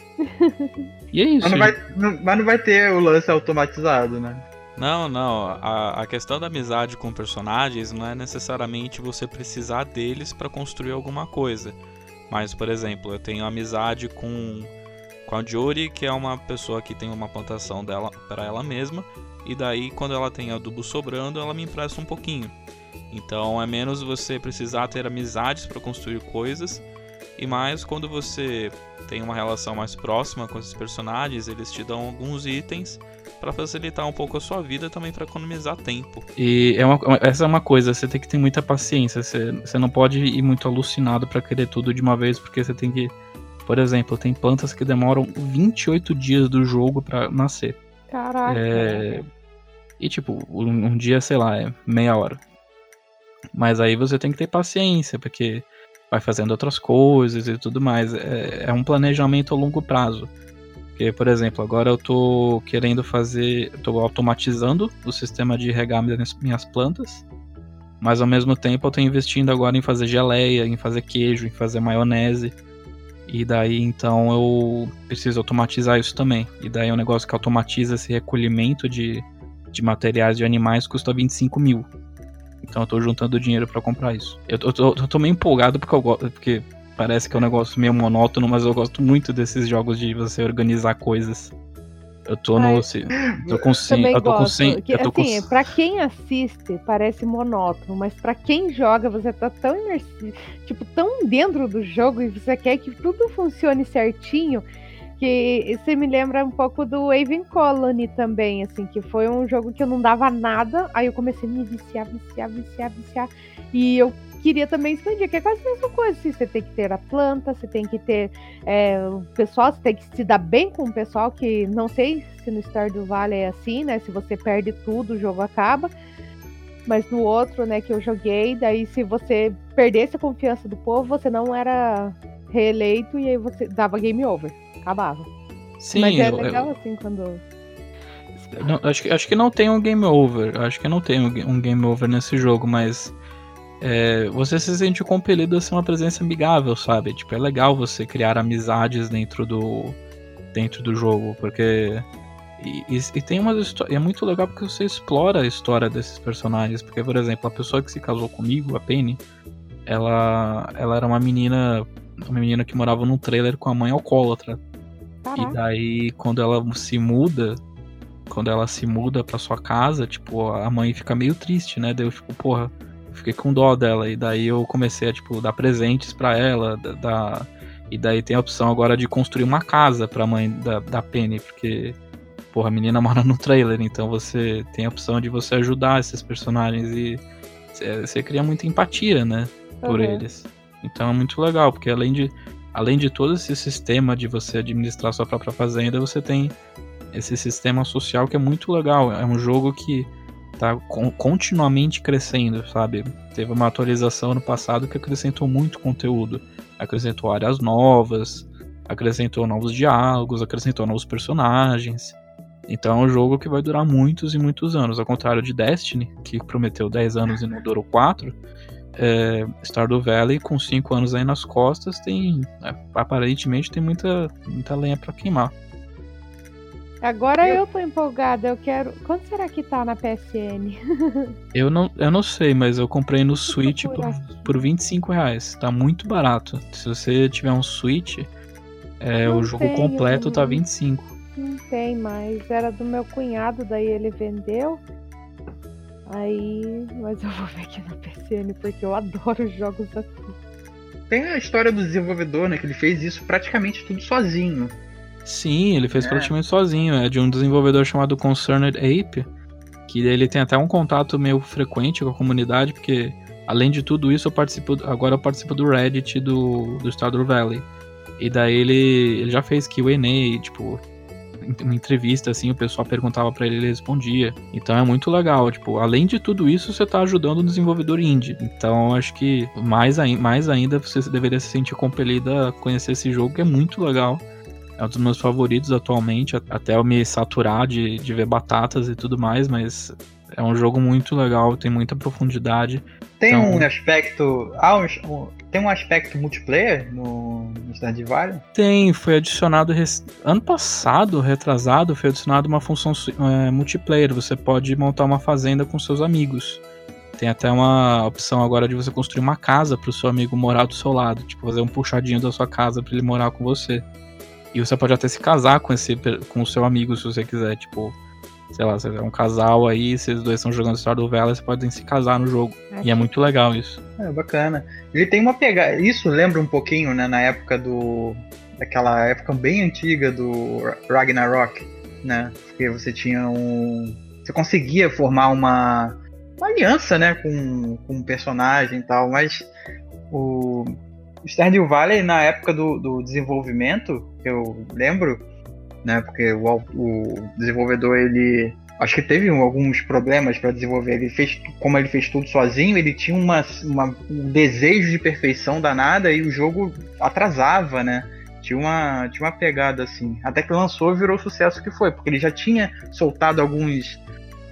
E é isso. Mas não, vai, não- mas não vai ter o lance automatizado, né? Não, não. A, a questão da amizade com personagens não é necessariamente você precisar deles pra construir alguma coisa. Mas, por exemplo, eu tenho amizade com, com a Jory, que é uma pessoa que tem uma plantação dela para ela mesma. E daí, quando ela tem adubo sobrando, ela me empresta um pouquinho. Então, é menos você precisar ter amizades para construir coisas. E mais quando você tem uma relação mais próxima com esses personagens, eles te dão alguns itens Pra facilitar um pouco a sua vida também pra economizar tempo. E é uma- essa é uma coisa, você tem que ter muita paciência. Você, você não pode ir muito alucinado pra querer tudo de uma vez, porque você tem que. Por exemplo, tem plantas que demoram 28 dias do jogo pra nascer. Caraca. É, E tipo, um, um dia, sei lá, é meia hora. Mas aí você tem que ter paciência, porque vai fazendo outras coisas e tudo mais. É, é um planejamento a longo prazo. Porque, por exemplo, agora eu tô querendo fazer. Tô automatizando o sistema de regar minhas, minhas plantas. Mas ao mesmo tempo eu tô investindo agora em fazer geleia, em fazer queijo, em fazer maionese. E daí então eu preciso automatizar isso também. E daí é um negócio que automatiza esse recolhimento de, de materiais de animais custa 25 mil. Então eu tô juntando dinheiro para comprar isso. Eu, eu, tô, eu tô meio empolgado porque eu gosto. Porque parece que é um negócio meio monótono, mas eu gosto muito desses jogos de você organizar coisas. Eu tô no. tô com 100. Eu tô com 100. Que, assim, com... pra quem assiste, parece monótono, mas pra quem joga, você tá tão imersivo, tipo, tão dentro do jogo e você quer que tudo funcione certinho. Que você me lembra um pouco do Aven Colony também, assim, que foi um jogo que eu não dava nada, aí eu comecei a me viciar, viciar, viciar, viciar. E eu queria também expandir, que é quase a mesma coisa. Assim, você tem que ter a planta, você tem que ter é, o pessoal, você tem que se dar bem com o pessoal, que não sei se no Stardew Valley é assim, né? Se você perde tudo, o jogo acaba. Mas no outro, né, que eu joguei, daí se você perdesse a confiança do povo, você não era reeleito e aí você dava game over. Acabava. Sim, Mas é legal eu... assim quando. Não, acho, que, acho que não tem um game over. Acho que não tem um game over nesse jogo, mas é, você se sente compelido a ser uma presença amigável, sabe? Tipo, é legal você criar amizades dentro do, dentro do jogo, porque. E, e, e tem uma história. É muito legal porque você explora a história desses personagens. Porque, por exemplo, a pessoa que se casou comigo, a Penny, ela, ela era uma menina. Uma menina que morava num trailer com a mãe alcoólatra. E daí, quando ela se muda, quando ela se muda pra sua casa, tipo, a mãe fica meio triste, né? Deu, tipo, porra, fiquei com dó dela. E daí eu comecei a, tipo, dar presentes para ela. Dar, e daí tem a opção agora de construir uma casa pra mãe da, da Penny, porque, porra, a menina mora no trailer, então você tem a opção de você ajudar esses personagens e você cria muita empatia, né? Por uhum. eles. Então é muito legal, porque além de, além de todo esse sistema de você administrar sua própria fazenda, você tem esse sistema social que é muito legal. É um jogo que tá continuamente crescendo, sabe? Teve uma atualização no passado que acrescentou muito conteúdo, acrescentou áreas novas, acrescentou novos diálogos, acrescentou novos personagens. Então é um jogo que vai durar muitos e muitos anos, ao contrário de Destiny, que prometeu 10 anos e não durou 4. É, Stardew Valley, com 5 anos aí nas costas, tem é, aparentemente tem muita, muita lenha para queimar. Agora eu... eu tô empolgada, eu quero. Quanto será que tá na PSN? eu, não, eu não sei, mas eu comprei no Switch por, por 25 reais. Tá muito barato. Se você tiver um Switch, é, o jogo tenho, completo tá 25. Não tem mais. Era do meu cunhado, daí ele vendeu. Aí. Mas eu vou ver aqui na PSN, porque eu adoro jogos assim. Tem a história do desenvolvedor, né? Que ele fez isso praticamente tudo sozinho. Sim, ele fez é. praticamente sozinho. É de um desenvolvedor chamado Concerned Ape, que ele tem até um contato meio frequente com a comunidade, porque além de tudo isso, eu participo, agora eu participo do Reddit do, do Stardew Valley. E daí ele, ele já fez Q&A, tipo, uma entrevista, assim, o pessoal perguntava para ele, ele respondia. Então é muito legal, tipo, além de tudo isso, você tá ajudando um desenvolvedor indie. Então acho que mais, mais ainda você deveria se sentir compelido a conhecer esse jogo, que é muito legal. É um dos meus favoritos atualmente, até eu me saturar de, de ver batatas e tudo mais, mas é um jogo muito legal, tem muita profundidade. Tem então... um aspecto. Ah, um, tem um aspecto multiplayer no, no Stardew Valley? Tem, foi adicionado ano passado, retrasado, foi adicionado uma função é, multiplayer. Você pode montar uma fazenda com seus amigos. Tem até uma opção agora de você construir uma casa para o seu amigo morar do seu lado, tipo fazer um puxadinho da sua casa para ele morar com você. E você pode até se casar com esse com o seu amigo se você quiser, tipo, sei lá, você é um casal aí, vocês dois estão jogando Stardew Valley, vocês podem se casar no jogo. E é muito legal isso. É bacana. Ele tem uma pegada, isso lembra um pouquinho, né, na época do daquela época bem antiga do Ragnarok, né? Porque você tinha um você conseguia formar uma, uma aliança, né, com, com um personagem e tal, mas o Stardew Valley, na época do, do desenvolvimento, eu lembro, né? Porque o, o desenvolvedor, ele. acho que teve alguns problemas para desenvolver. Ele fez, como ele fez tudo sozinho, ele tinha uma, uma, um desejo de perfeição danada e o jogo atrasava, né? Tinha uma, tinha uma pegada assim. Até que lançou virou o sucesso que foi, porque ele já tinha soltado alguns,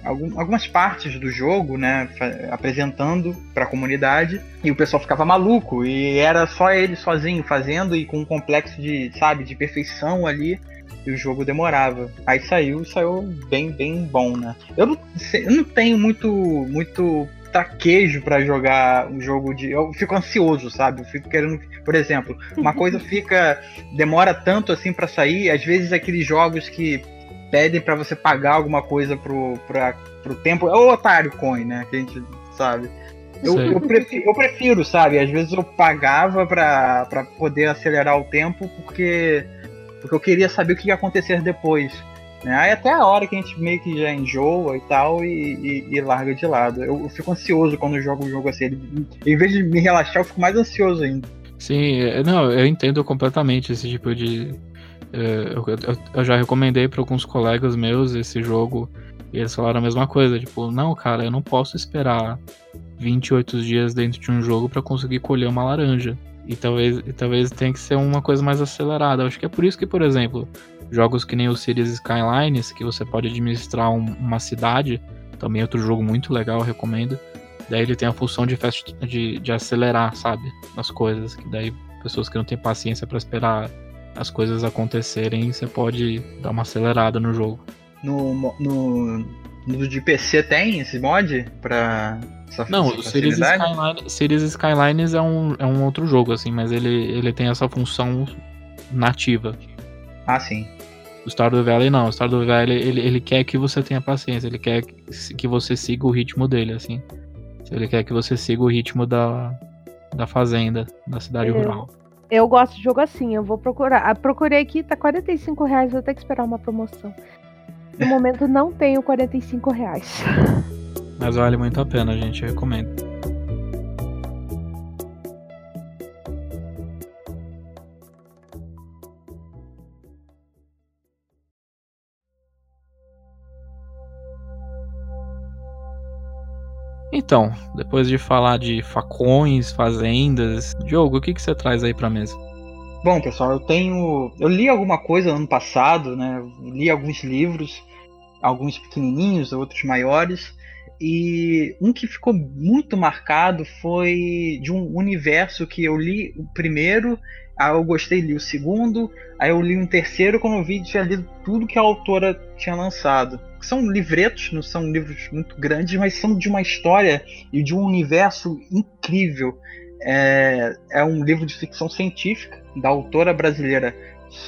algum, algumas partes do jogo, né? Apresentando para a comunidade e o pessoal ficava maluco e era só ele sozinho fazendo e com um complexo de, sabe, de perfeição ali e o jogo demorava. Aí saiu saiu bem, bem bom, né? Eu não, eu não tenho muito, muito traquejo para jogar um jogo de. Eu fico ansioso, sabe? Eu fico querendo. Por exemplo, uma coisa fica. demora tanto assim para sair, às vezes aqueles jogos que pedem para você pagar alguma coisa pro, pra, pro tempo. É o Otário Coin, né? Que a gente sabe. Eu, eu, prefiro, eu, prefiro, sabe? Às vezes eu pagava para poder acelerar o tempo porque porque eu queria saber o que ia acontecer depois. Né? Aí até a hora que a gente meio que já enjoa e tal e, e, e larga de lado. Eu, eu, fico ansioso quando eu jogo um jogo assim. Ele, em vez de me relaxar, eu fico mais ansioso ainda. Sim, é, não, eu entendo completamente esse tipo de. É, eu, eu, eu já recomendei para alguns colegas meus esse jogo e eles falaram a mesma coisa. Tipo, não, cara, eu não posso esperar 28 dias dentro de um jogo para conseguir colher uma laranja. E talvez, e talvez tenha que ser uma coisa mais acelerada. Eu acho que é por isso que, por exemplo, jogos que nem o Cities Skylines, que você pode administrar um, uma cidade, também é outro jogo muito legal, recomendo. Daí ele tem a função de, fast, de, de acelerar, sabe? As coisas. Que daí pessoas que não têm paciência para esperar as coisas acontecerem, você pode dar uma acelerada no jogo. No, no, no de PC tem esse mod pra essa Não, o Cities, Skyline, Cities Skylines é um, é um outro jogo, assim, mas ele, ele tem essa função nativa. Ah, sim. O Stardew Valley não, o Stardew Valley ele, ele quer que você tenha paciência, ele quer que você siga o ritmo dele, assim. Ele quer que você siga o ritmo da, da fazenda, da cidade rural. Eu gosto de jogo assim, eu vou procurar. Ah, procurei aqui, tá 45 reais, vou ter que esperar uma promoção. No momento não tenho 45 reais. Mas vale muito a pena, gente, eu recomendo. Então, depois de falar de facões, fazendas, Diogo, o que, que você traz aí pra mesa? Bom, pessoal, eu tenho. Eu li alguma coisa ano passado, né? Li alguns livros, alguns pequenininhos, outros maiores. E um que ficou muito marcado foi de um universo que eu li o primeiro, aí eu gostei, li o segundo, aí eu li um terceiro, quando eu vi, tinha lido tudo que a autora tinha lançado. São livretos, não são livros muito grandes, mas são de uma história e de um universo incrível. É, é um livro de ficção científica da autora brasileira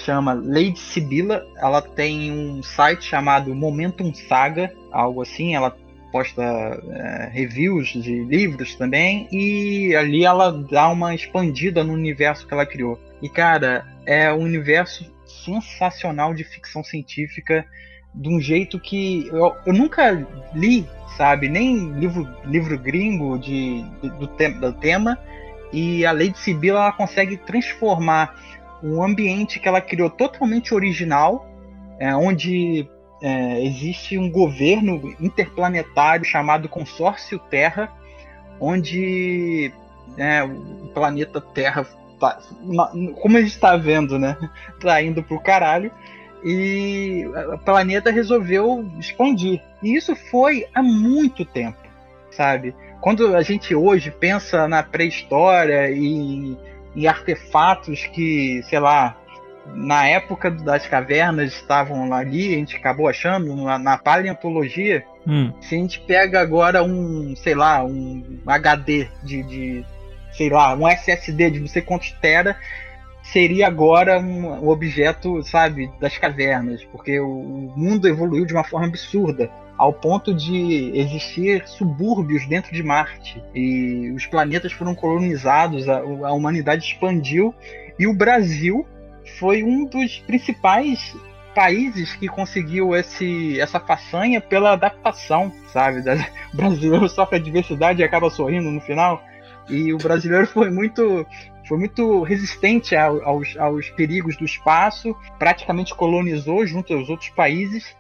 chama Lady Sibila. Ela tem um site chamado Momentum Saga, algo assim. Ela posta é, reviews de livros também, e ali ela dá uma expandida no universo que ela criou. E cara, é um universo sensacional de ficção científica de um jeito que eu, eu nunca li, sabe, nem livro, livro gringo de, de do, te, do tema. E a Lady Sibila ela consegue transformar um ambiente que ela criou totalmente original, é, onde é, existe um governo interplanetário chamado Consórcio Terra, onde é, o planeta Terra, tá, como a gente está vendo, né, tá indo pro caralho, e o planeta resolveu expandir. E isso foi há muito tempo, sabe? Quando a gente hoje pensa na pré-história e em artefatos que, sei lá, na época das cavernas estavam ali, a gente acabou achando na, na paleontologia. Hum. Se a gente pega agora um, sei lá, um HD de, de sei lá, um SSD de não sei quantos tera, seria agora um, objeto, sabe, das cavernas, porque o, mundo evoluiu de uma forma absurda ao ponto de existir subúrbios dentro de Marte e os planetas foram colonizados, a, a humanidade expandiu e o Brasil foi um dos principais países que conseguiu esse, essa façanha pela adaptação, sabe? O brasileiro sofre diversidade e acaba sorrindo no final. E o brasileiro foi muito, foi muito resistente aos, aos perigos do espaço, praticamente colonizou junto aos outros países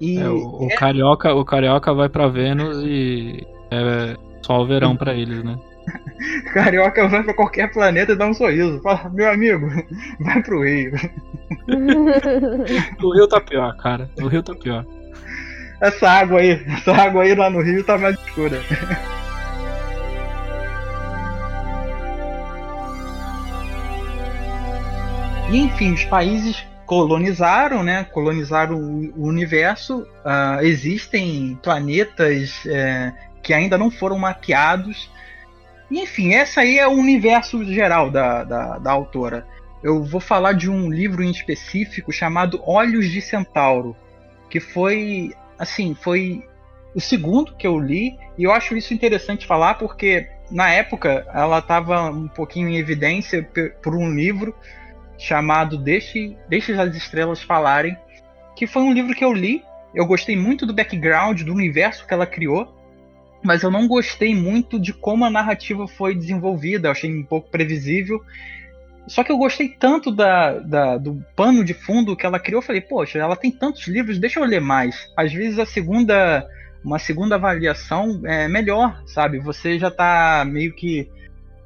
E É, o, o carioca, o carioca vai pra Vênus e é só o verão pra eles, né? carioca vai pra qualquer planeta e dá um sorriso. Fala, meu amigo, vai pro Rio. O Rio tá pior, cara. O Rio tá pior. Essa água aí, essa água aí lá no Rio tá mais escura. E enfim, os países colonizaram, né? Colonizaram o, universo. Ah, existem planetas é, que ainda não foram mapeados. Enfim, essa aí é o universo geral da, da, da autora. Eu vou falar de um livro em específico chamado Olhos de Centauro, que foi, assim, foi o segundo que eu li e eu acho isso interessante falar porque na época ela estava um pouquinho em evidência por um livro chamado Deixe, Deixe as Estrelas Falarem, que foi um livro que eu li. Eu gostei muito do background, do universo que ela criou, mas eu não gostei muito de como a narrativa foi desenvolvida. Eu achei um pouco previsível. Só que eu gostei tanto da, da- do pano de fundo que ela criou. Eu falei, poxa, ela tem tantos livros, deixa eu ler mais. Às vezes a segunda, uma segunda avaliação é melhor, sabe? Você já tá meio que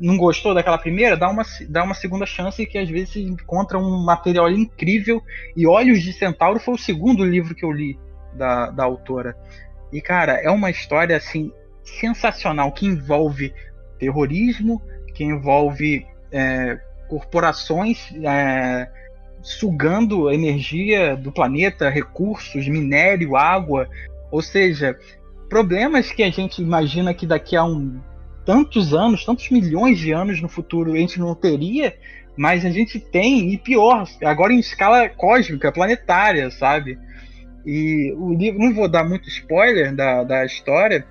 não gostou daquela primeira, dá uma, dá uma segunda chance que às vezes encontra um material incrível. E Olhos de Centauro foi o segundo livro que eu li da, da autora. E, cara, é uma história assim sensacional que envolve terrorismo, que envolve é, corporações é, sugando a energia do planeta, recursos, minério, água, ou seja, problemas que a gente imagina que daqui a um tantos anos, tantos milhões de anos no futuro a gente não teria, mas a gente tem, e pior, agora em escala cósmica, planetária, sabe? E o livro, não vou dar muito spoiler da, da história,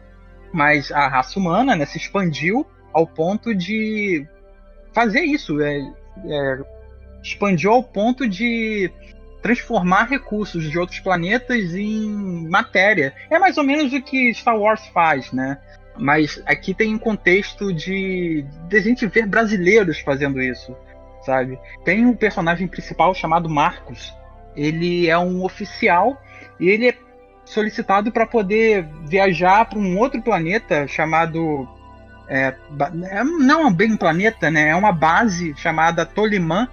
mas a raça humana né, se expandiu ao ponto de fazer isso, é, é, expandiu ao ponto de transformar recursos de outros planetas em matéria. É mais ou menos o que Star Wars faz, né? Mas aqui tem um contexto de, de a gente ver brasileiros fazendo isso, sabe? Tem um personagem principal chamado Marcos. Ele é um oficial e ele é solicitado para poder viajar para um outro planeta chamado é, não é bem um planeta, né? É uma base chamada Tolimã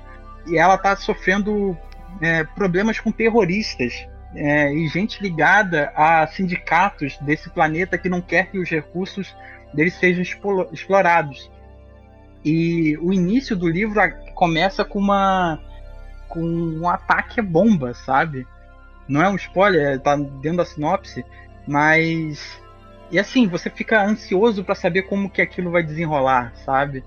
e ela está sofrendo é, problemas com terroristas é, e gente ligada a sindicatos desse planeta que não quer que os recursos deles sejam explorados. E o início do livro começa com uma com um ataque a bomba, sabe? Não é um spoiler, tá dentro da sinopse, mas e assim, você fica ansioso para saber como que aquilo vai desenrolar, sabe?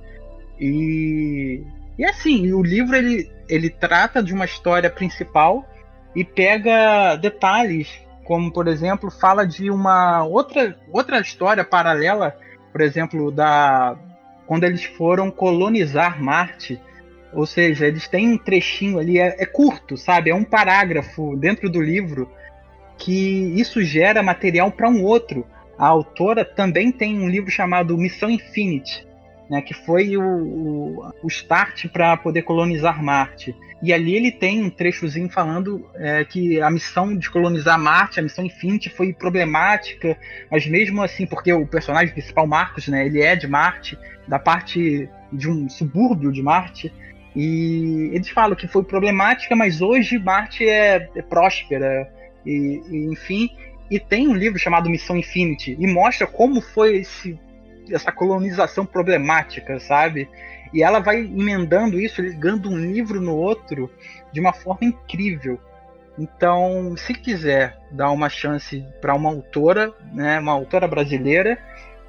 E e assim, o livro ele ele trata de uma história principal e pega detalhes, como por exemplo, fala de uma outra outra história paralela, por exemplo, da quando eles foram colonizar Marte. Ou seja, eles têm um trechinho ali, é, é curto, sabe? É um parágrafo dentro do livro que isso gera material para um outro. A autora também tem um livro chamado Missão Infinite, né, que foi o, o, o start para poder colonizar Marte. E ali ele tem um trechozinho falando é, que a missão de colonizar Marte, a missão Infinity, foi problemática, mas mesmo assim, porque o personagem principal, Marcos, né, ele é de Marte, da parte de um subúrbio de Marte, e eles falam que foi problemática, mas hoje Marte é, é próspera, e, e, enfim. E tem um livro chamado Missão Infinity, e mostra como foi esse, essa colonização problemática, sabe? E ela vai emendando isso, ligando um livro no outro de uma forma incrível. Então, se quiser dar uma chance para uma autora, né, uma autora brasileira,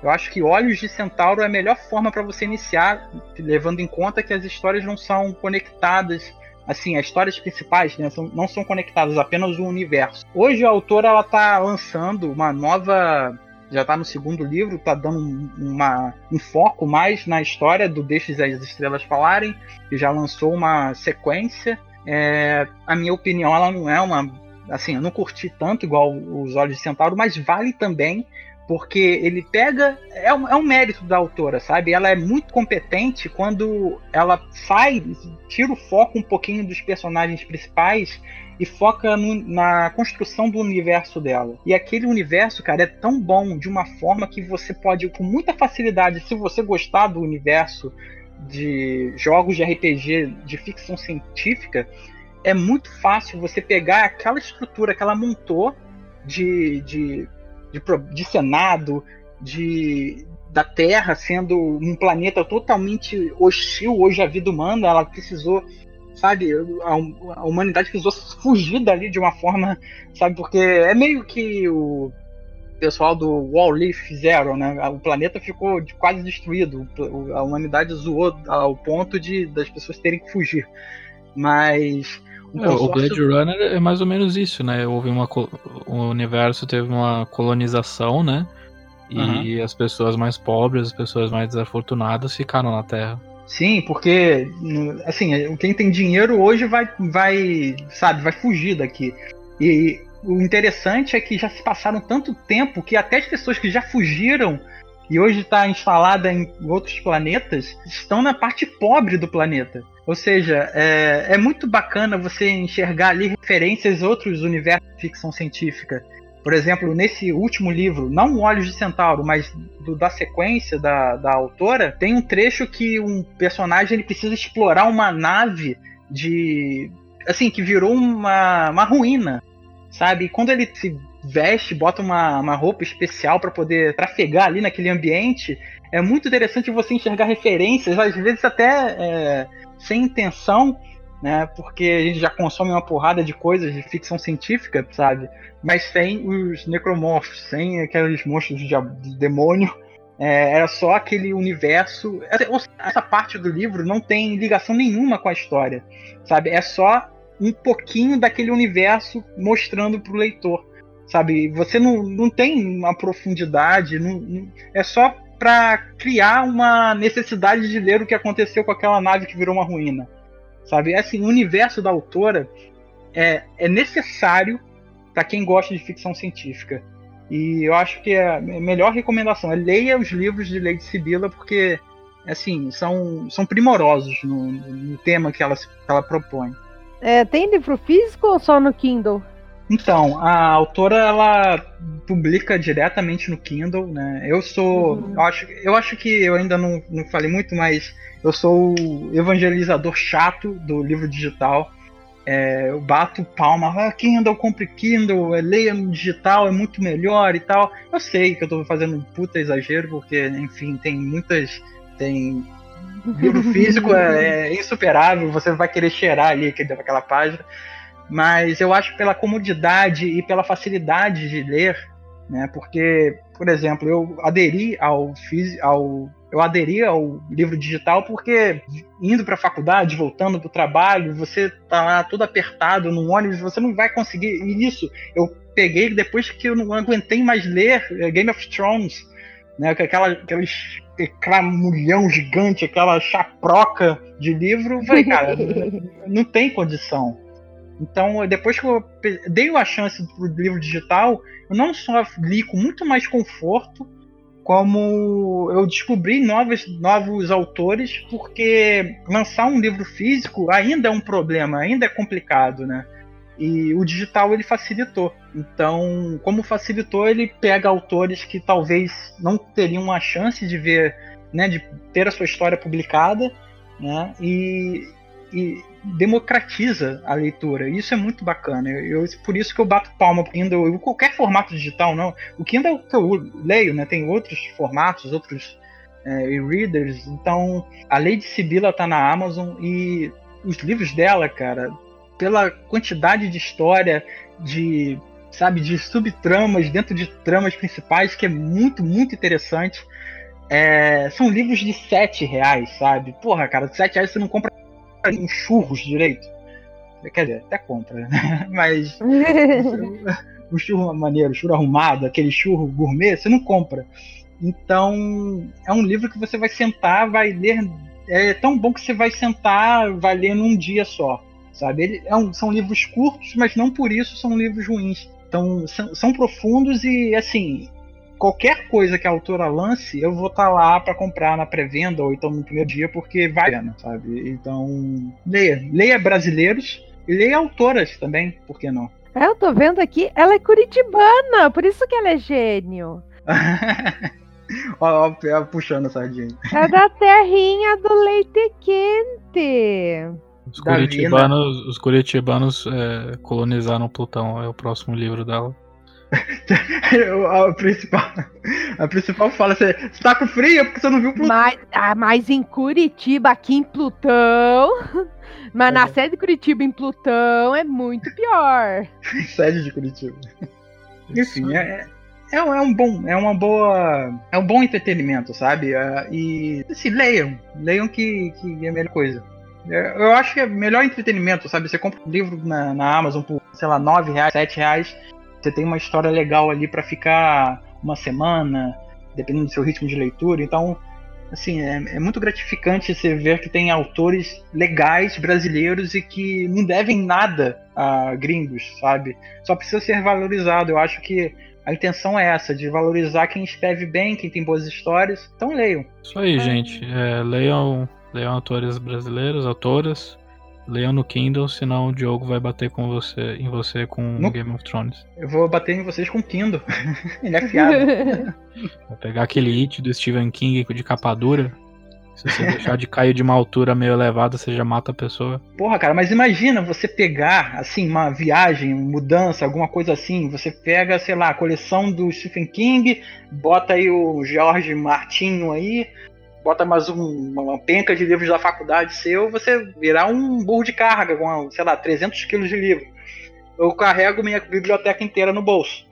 eu acho que Olhos de Centauro é a melhor forma para você iniciar, levando em conta que as histórias não são conectadas, assim, as histórias principais né, são, não são conectadas, apenas o universo. Hoje a autora ela está lançando uma nova já está no segundo livro, está dando uma, um foco mais na história do Deixes as Estrelas Falarem, que já lançou uma sequência. É, a minha opinião, ela não é uma. Assim, eu não curti tanto igual os Olhos de Centauro, mas vale também, porque ele pega. É um, é um mérito da autora, sabe? Ela é muito competente quando ela sai, tira o foco um pouquinho dos personagens principais e foca no, na construção do universo dela. E aquele universo, cara, é tão bom de uma forma que você pode, com muita facilidade, se você gostar do universo de jogos de RPG de ficção científica, é muito fácil você pegar aquela estrutura que ela montou de, de de, de Senado, de da Terra sendo um planeta totalmente hostil hoje à vida humana, ela precisou, sabe, a, a humanidade precisou fugir dali de uma forma, sabe, porque é meio que o pessoal do Wall-E fizeram, né? O planeta ficou quase destruído, a humanidade zoou ao ponto de das pessoas terem que fugir. Mas é, o Blade Runner é mais ou menos isso, né? Houve uma. O universo teve uma colonização, né? E uhum. as pessoas mais pobres, as pessoas mais desafortunadas ficaram na Terra. Sim, porque assim, quem tem dinheiro hoje vai, vai, sabe, vai fugir daqui. E o interessante é que já se passaram tanto tempo que até as pessoas que já fugiram e hoje está instalada em outros planetas estão na parte pobre do planeta. Ou seja, é, é muito bacana você enxergar ali referências a outros universos de ficção científica. Por exemplo, nesse último livro, não Olhos de Centauro, mas do, da sequência da, da autora, tem um trecho que um personagem ele precisa explorar uma nave de. assim, que virou uma, uma ruína, sabe? E quando ele se veste, bota uma, uma roupa especial para poder trafegar ali naquele ambiente, é muito interessante você enxergar referências, às vezes até. É, sem intenção, né? Porque a gente já consome uma porrada de coisas de ficção científica, sabe? Mas sem os necromorphs, sem aqueles monstros de, de demônio. É, era só aquele universo. Essa parte do livro não tem ligação nenhuma com a história, sabe? É só um pouquinho daquele universo mostrando para o leitor, sabe? Você não, não tem uma profundidade, não, não é só para criar uma necessidade de ler o que aconteceu com aquela nave que virou uma ruína. Sabe? É assim, o universo da autora é, é necessário para quem gosta de ficção científica. E eu acho que a melhor recomendação é leia os livros de Lady Sibila, porque assim, são, são primorosos no, no tema que ela, que ela propõe. É, tem livro físico ou só no Kindle? Então, a autora ela publica diretamente no Kindle, né? Eu sou, uhum. eu acho, eu acho que eu ainda não, não falei muito, mas eu sou o evangelizador chato do livro digital. É, eu bato palma, ah, Kindle, compre Kindle, é, leia no digital, é muito melhor e tal. Eu sei que eu tô fazendo um puta exagero, porque, enfim, tem muitas. Tem. Livro físico é, é insuperável, você vai querer cheirar ali aquela página mas eu acho que pela comodidade e pela facilidade de ler, né? Porque, por exemplo, eu aderi ao, ao eu aderi ao livro digital porque indo para a faculdade, voltando para o trabalho, você tá lá todo apertado no ônibus, você não vai conseguir. E isso eu peguei depois que eu não aguentei mais ler é, Game of Thrones, né? Aquela, aqueles mulhão gigante, aquela chaproca de livro, falei, cara, não tem condição. Então, depois que eu dei a chance pro livro digital, eu não só li com muito mais conforto, como eu descobri novos, novos autores, porque lançar um livro físico ainda é um problema, ainda é complicado, né? E o digital ele facilitou. Então, como facilitou, ele pega autores que talvez não teriam a chance de ver, né, de ter a sua história publicada, né? E, e democratiza a leitura. Isso é muito bacana. Eu, por isso que eu bato palma pro Kindle, qualquer formato digital não. O Kindle que eu leio, né, tem outros formatos, outros é, e-readers. Então, a Lady Sibila tá na Amazon e os livros dela, cara, pela quantidade de história, de sabe, de subtramas dentro de tramas principais, que é muito, muito interessante. É, são livros de sete reais, sabe? Porra, cara, sete reais você não compra um churros direito. Quer dizer, até compra, né? Mas o churro maneiro, o churro arrumado, aquele churro gourmet, você não compra. Então, é um livro que você vai sentar, vai ler. É tão bom que você vai sentar, vai ler num dia só. Sabe? Ele é um, são livros curtos, mas não por isso são livros ruins. Então, são, são profundos e, assim, qualquer coisa que a autora lance, eu vou estar tá lá para comprar na pré-venda ou então no primeiro dia, porque vale a pena, sabe? Então, leia. Leia brasileiros e leia autoras também, por que não? É, eu tô vendo aqui, ela é curitibana, por isso que ela é gênio. ó, ó, puxando a sardinha. É da terrinha do leite quente. Os curitibanos, os curitibanos é, colonizaram Plutão, é o próximo livro dela. a, principal, a principal fala: você tá com frio porque você não viu Plutão. Mas, ah, mas em Curitiba, aqui em Plutão. Mas é. na sede de Curitiba em Plutão é muito pior. sede de Curitiba. Enfim, é, é, é, um bom, é uma boa, é um bom entretenimento, sabe? É, e assim, leiam, leiam que, que é a melhor coisa. É, eu acho que é melhor entretenimento, sabe? Você compra um livro na, na Amazon por, sei lá, 9 reais, 7 reais. Você tem uma história legal ali para ficar uma semana, dependendo do seu ritmo de leitura. Então, assim, é, é, muito gratificante você ver que tem autores legais brasileiros e que não devem nada a gringos, sabe? Só precisa ser valorizado. Eu acho que a intenção é essa, de valorizar quem escreve bem, quem tem boas histórias. Então leiam. Isso aí, gente. É, leiam Leiam autores brasileiros, autoras. Leiam no Kindle, senão o Diogo vai bater com você, em você com no... Game of Thrones. Eu vou bater em vocês com Kindle. Ele é fiado. vai pegar aquele hit do Stephen King de capa dura. Se você deixar de cair de uma altura meio elevada, você já mata a pessoa. Porra, cara, mas imagina você pegar, assim, uma viagem, mudança, alguma coisa assim. Você pega, sei lá, a coleção do Stephen King, bota aí o George Martinho aí, bota mais um, uma penca de livros da faculdade seu, você virar um burro de carga com, sei lá, 300 quilos de livro. Eu carrego minha biblioteca inteira no bolso.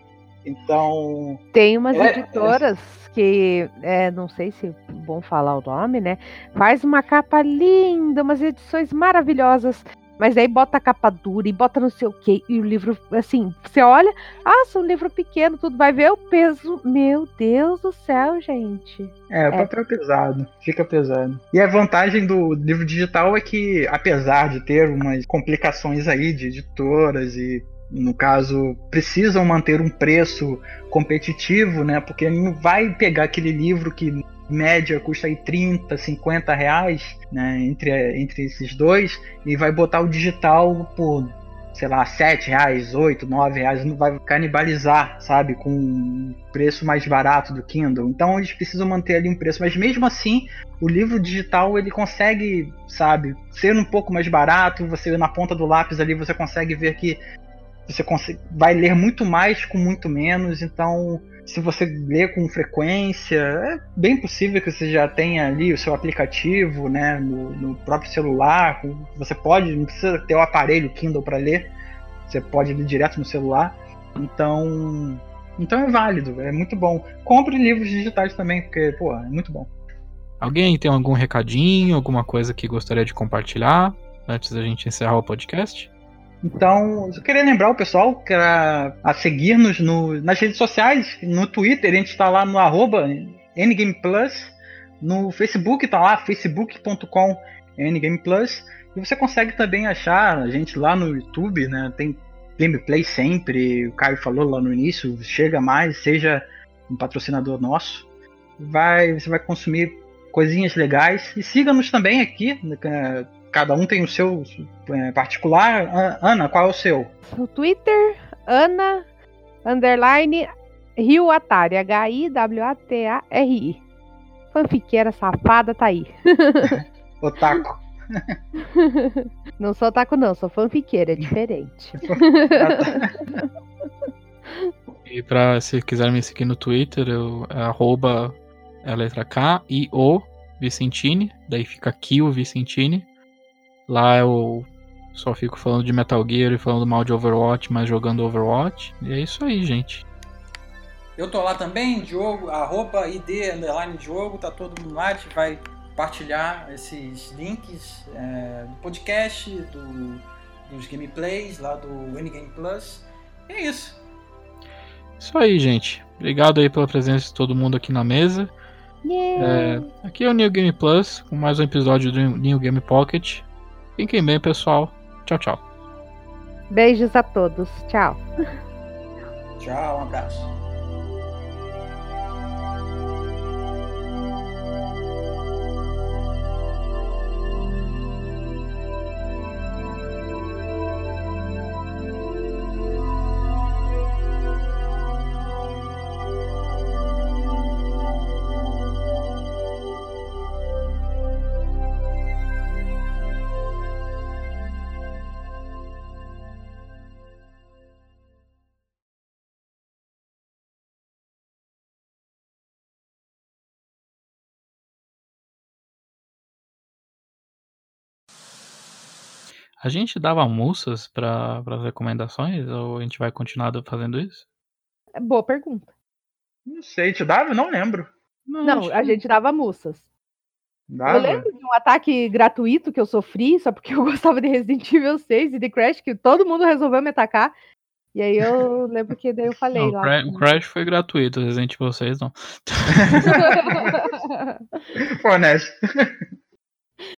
Então. Tem umas é, editoras é... que, é, não sei se é bom falar o nome, né? Faz uma capa linda, umas edições maravilhosas mas aí bota a capa dura e bota não sei o que. E o livro, assim, você olha, ah, um livro pequeno, tudo vai ver o peso. Meu Deus do céu, gente. É, o papel é pesado, fica pesado. E a vantagem do livro digital é que, apesar de ter umas complicações aí de editoras e no caso, precisam manter um preço competitivo, né? Porque não vai pegar aquele livro que média custa aí 30, 50 reais, né, entre, entre esses dois, e vai botar o digital por, sei lá, 7 reais, 8, 9 reais, não vai canibalizar, sabe, com um preço mais barato do Kindle. Então eles precisam manter ali um preço, mas mesmo assim, o livro digital ele consegue, sabe, ser um pouco mais barato, você na ponta do lápis ali você consegue ver que você consegue, vai ler muito mais com muito menos, então se você lê com frequência, é bem possível que você já tenha ali o seu aplicativo, né, no, no próprio celular. Você pode, não precisa ter o aparelho Kindle para ler, você pode ler direto no celular. Então, então é válido, é muito bom. Compre livros digitais também, porque pô, é muito bom. Alguém tem algum recadinho, alguma coisa que gostaria de compartilhar antes da gente encerrar o podcast? Então, eu queria lembrar o pessoal que a, a seguir-nos no, nas redes sociais, no Twitter, a gente está lá no arroba no Facebook está lá, facebook.com NGamePlus, e você consegue também achar a gente lá no YouTube, né? Tem gameplay sempre, o Caio falou lá no início, chega mais, seja um patrocinador nosso. Vai, você vai consumir coisinhas legais. E siga-nos também aqui, né, cada um tem o seu é, particular. Ana, qual é o seu? No Twitter, Ana underline Rio Atari, H-I-W-A-T-A-R-I. Fanfiqueira safada tá aí. Otaku. Não sou otaku, não, sou fanfiqueira, é diferente. e pra se quiser me seguir no Twitter, eu, é arroba é a letra K e O Vicentini, daí fica aqui o Vicentini. Lá eu só fico falando de Metal Gear e falando mal de Overwatch, mas jogando Overwatch. E é isso aí, gente. Eu tô lá também, Diogo, arroba ID underline Diogo, tá todo mundo lá, a gente vai partilhar esses links é, do podcast, do, dos gameplays lá do Winning Plus. E é isso. Isso aí, gente. Obrigado aí pela presença de todo mundo aqui na mesa. Yeah. É, aqui é o New Game Plus, com mais um episódio do New Game Pocket. Fiquem bem, pessoal. Tchau, tchau. Beijos a todos. Tchau. Tchau, um abraço. A gente dava almoças para as recomendações ou a gente vai continuar fazendo isso? É boa pergunta. Não sei, te dava? Não lembro. Não, acho a gente dava mussas. Dava? Eu lembro de um ataque gratuito que eu sofri, só porque eu gostava de Resident Evil 6 e de Crash, que todo mundo resolveu me atacar. E aí eu lembro que daí eu falei Não, o lá. O Crash foi gratuito, Resident Evil 6 não. Pô, honesto.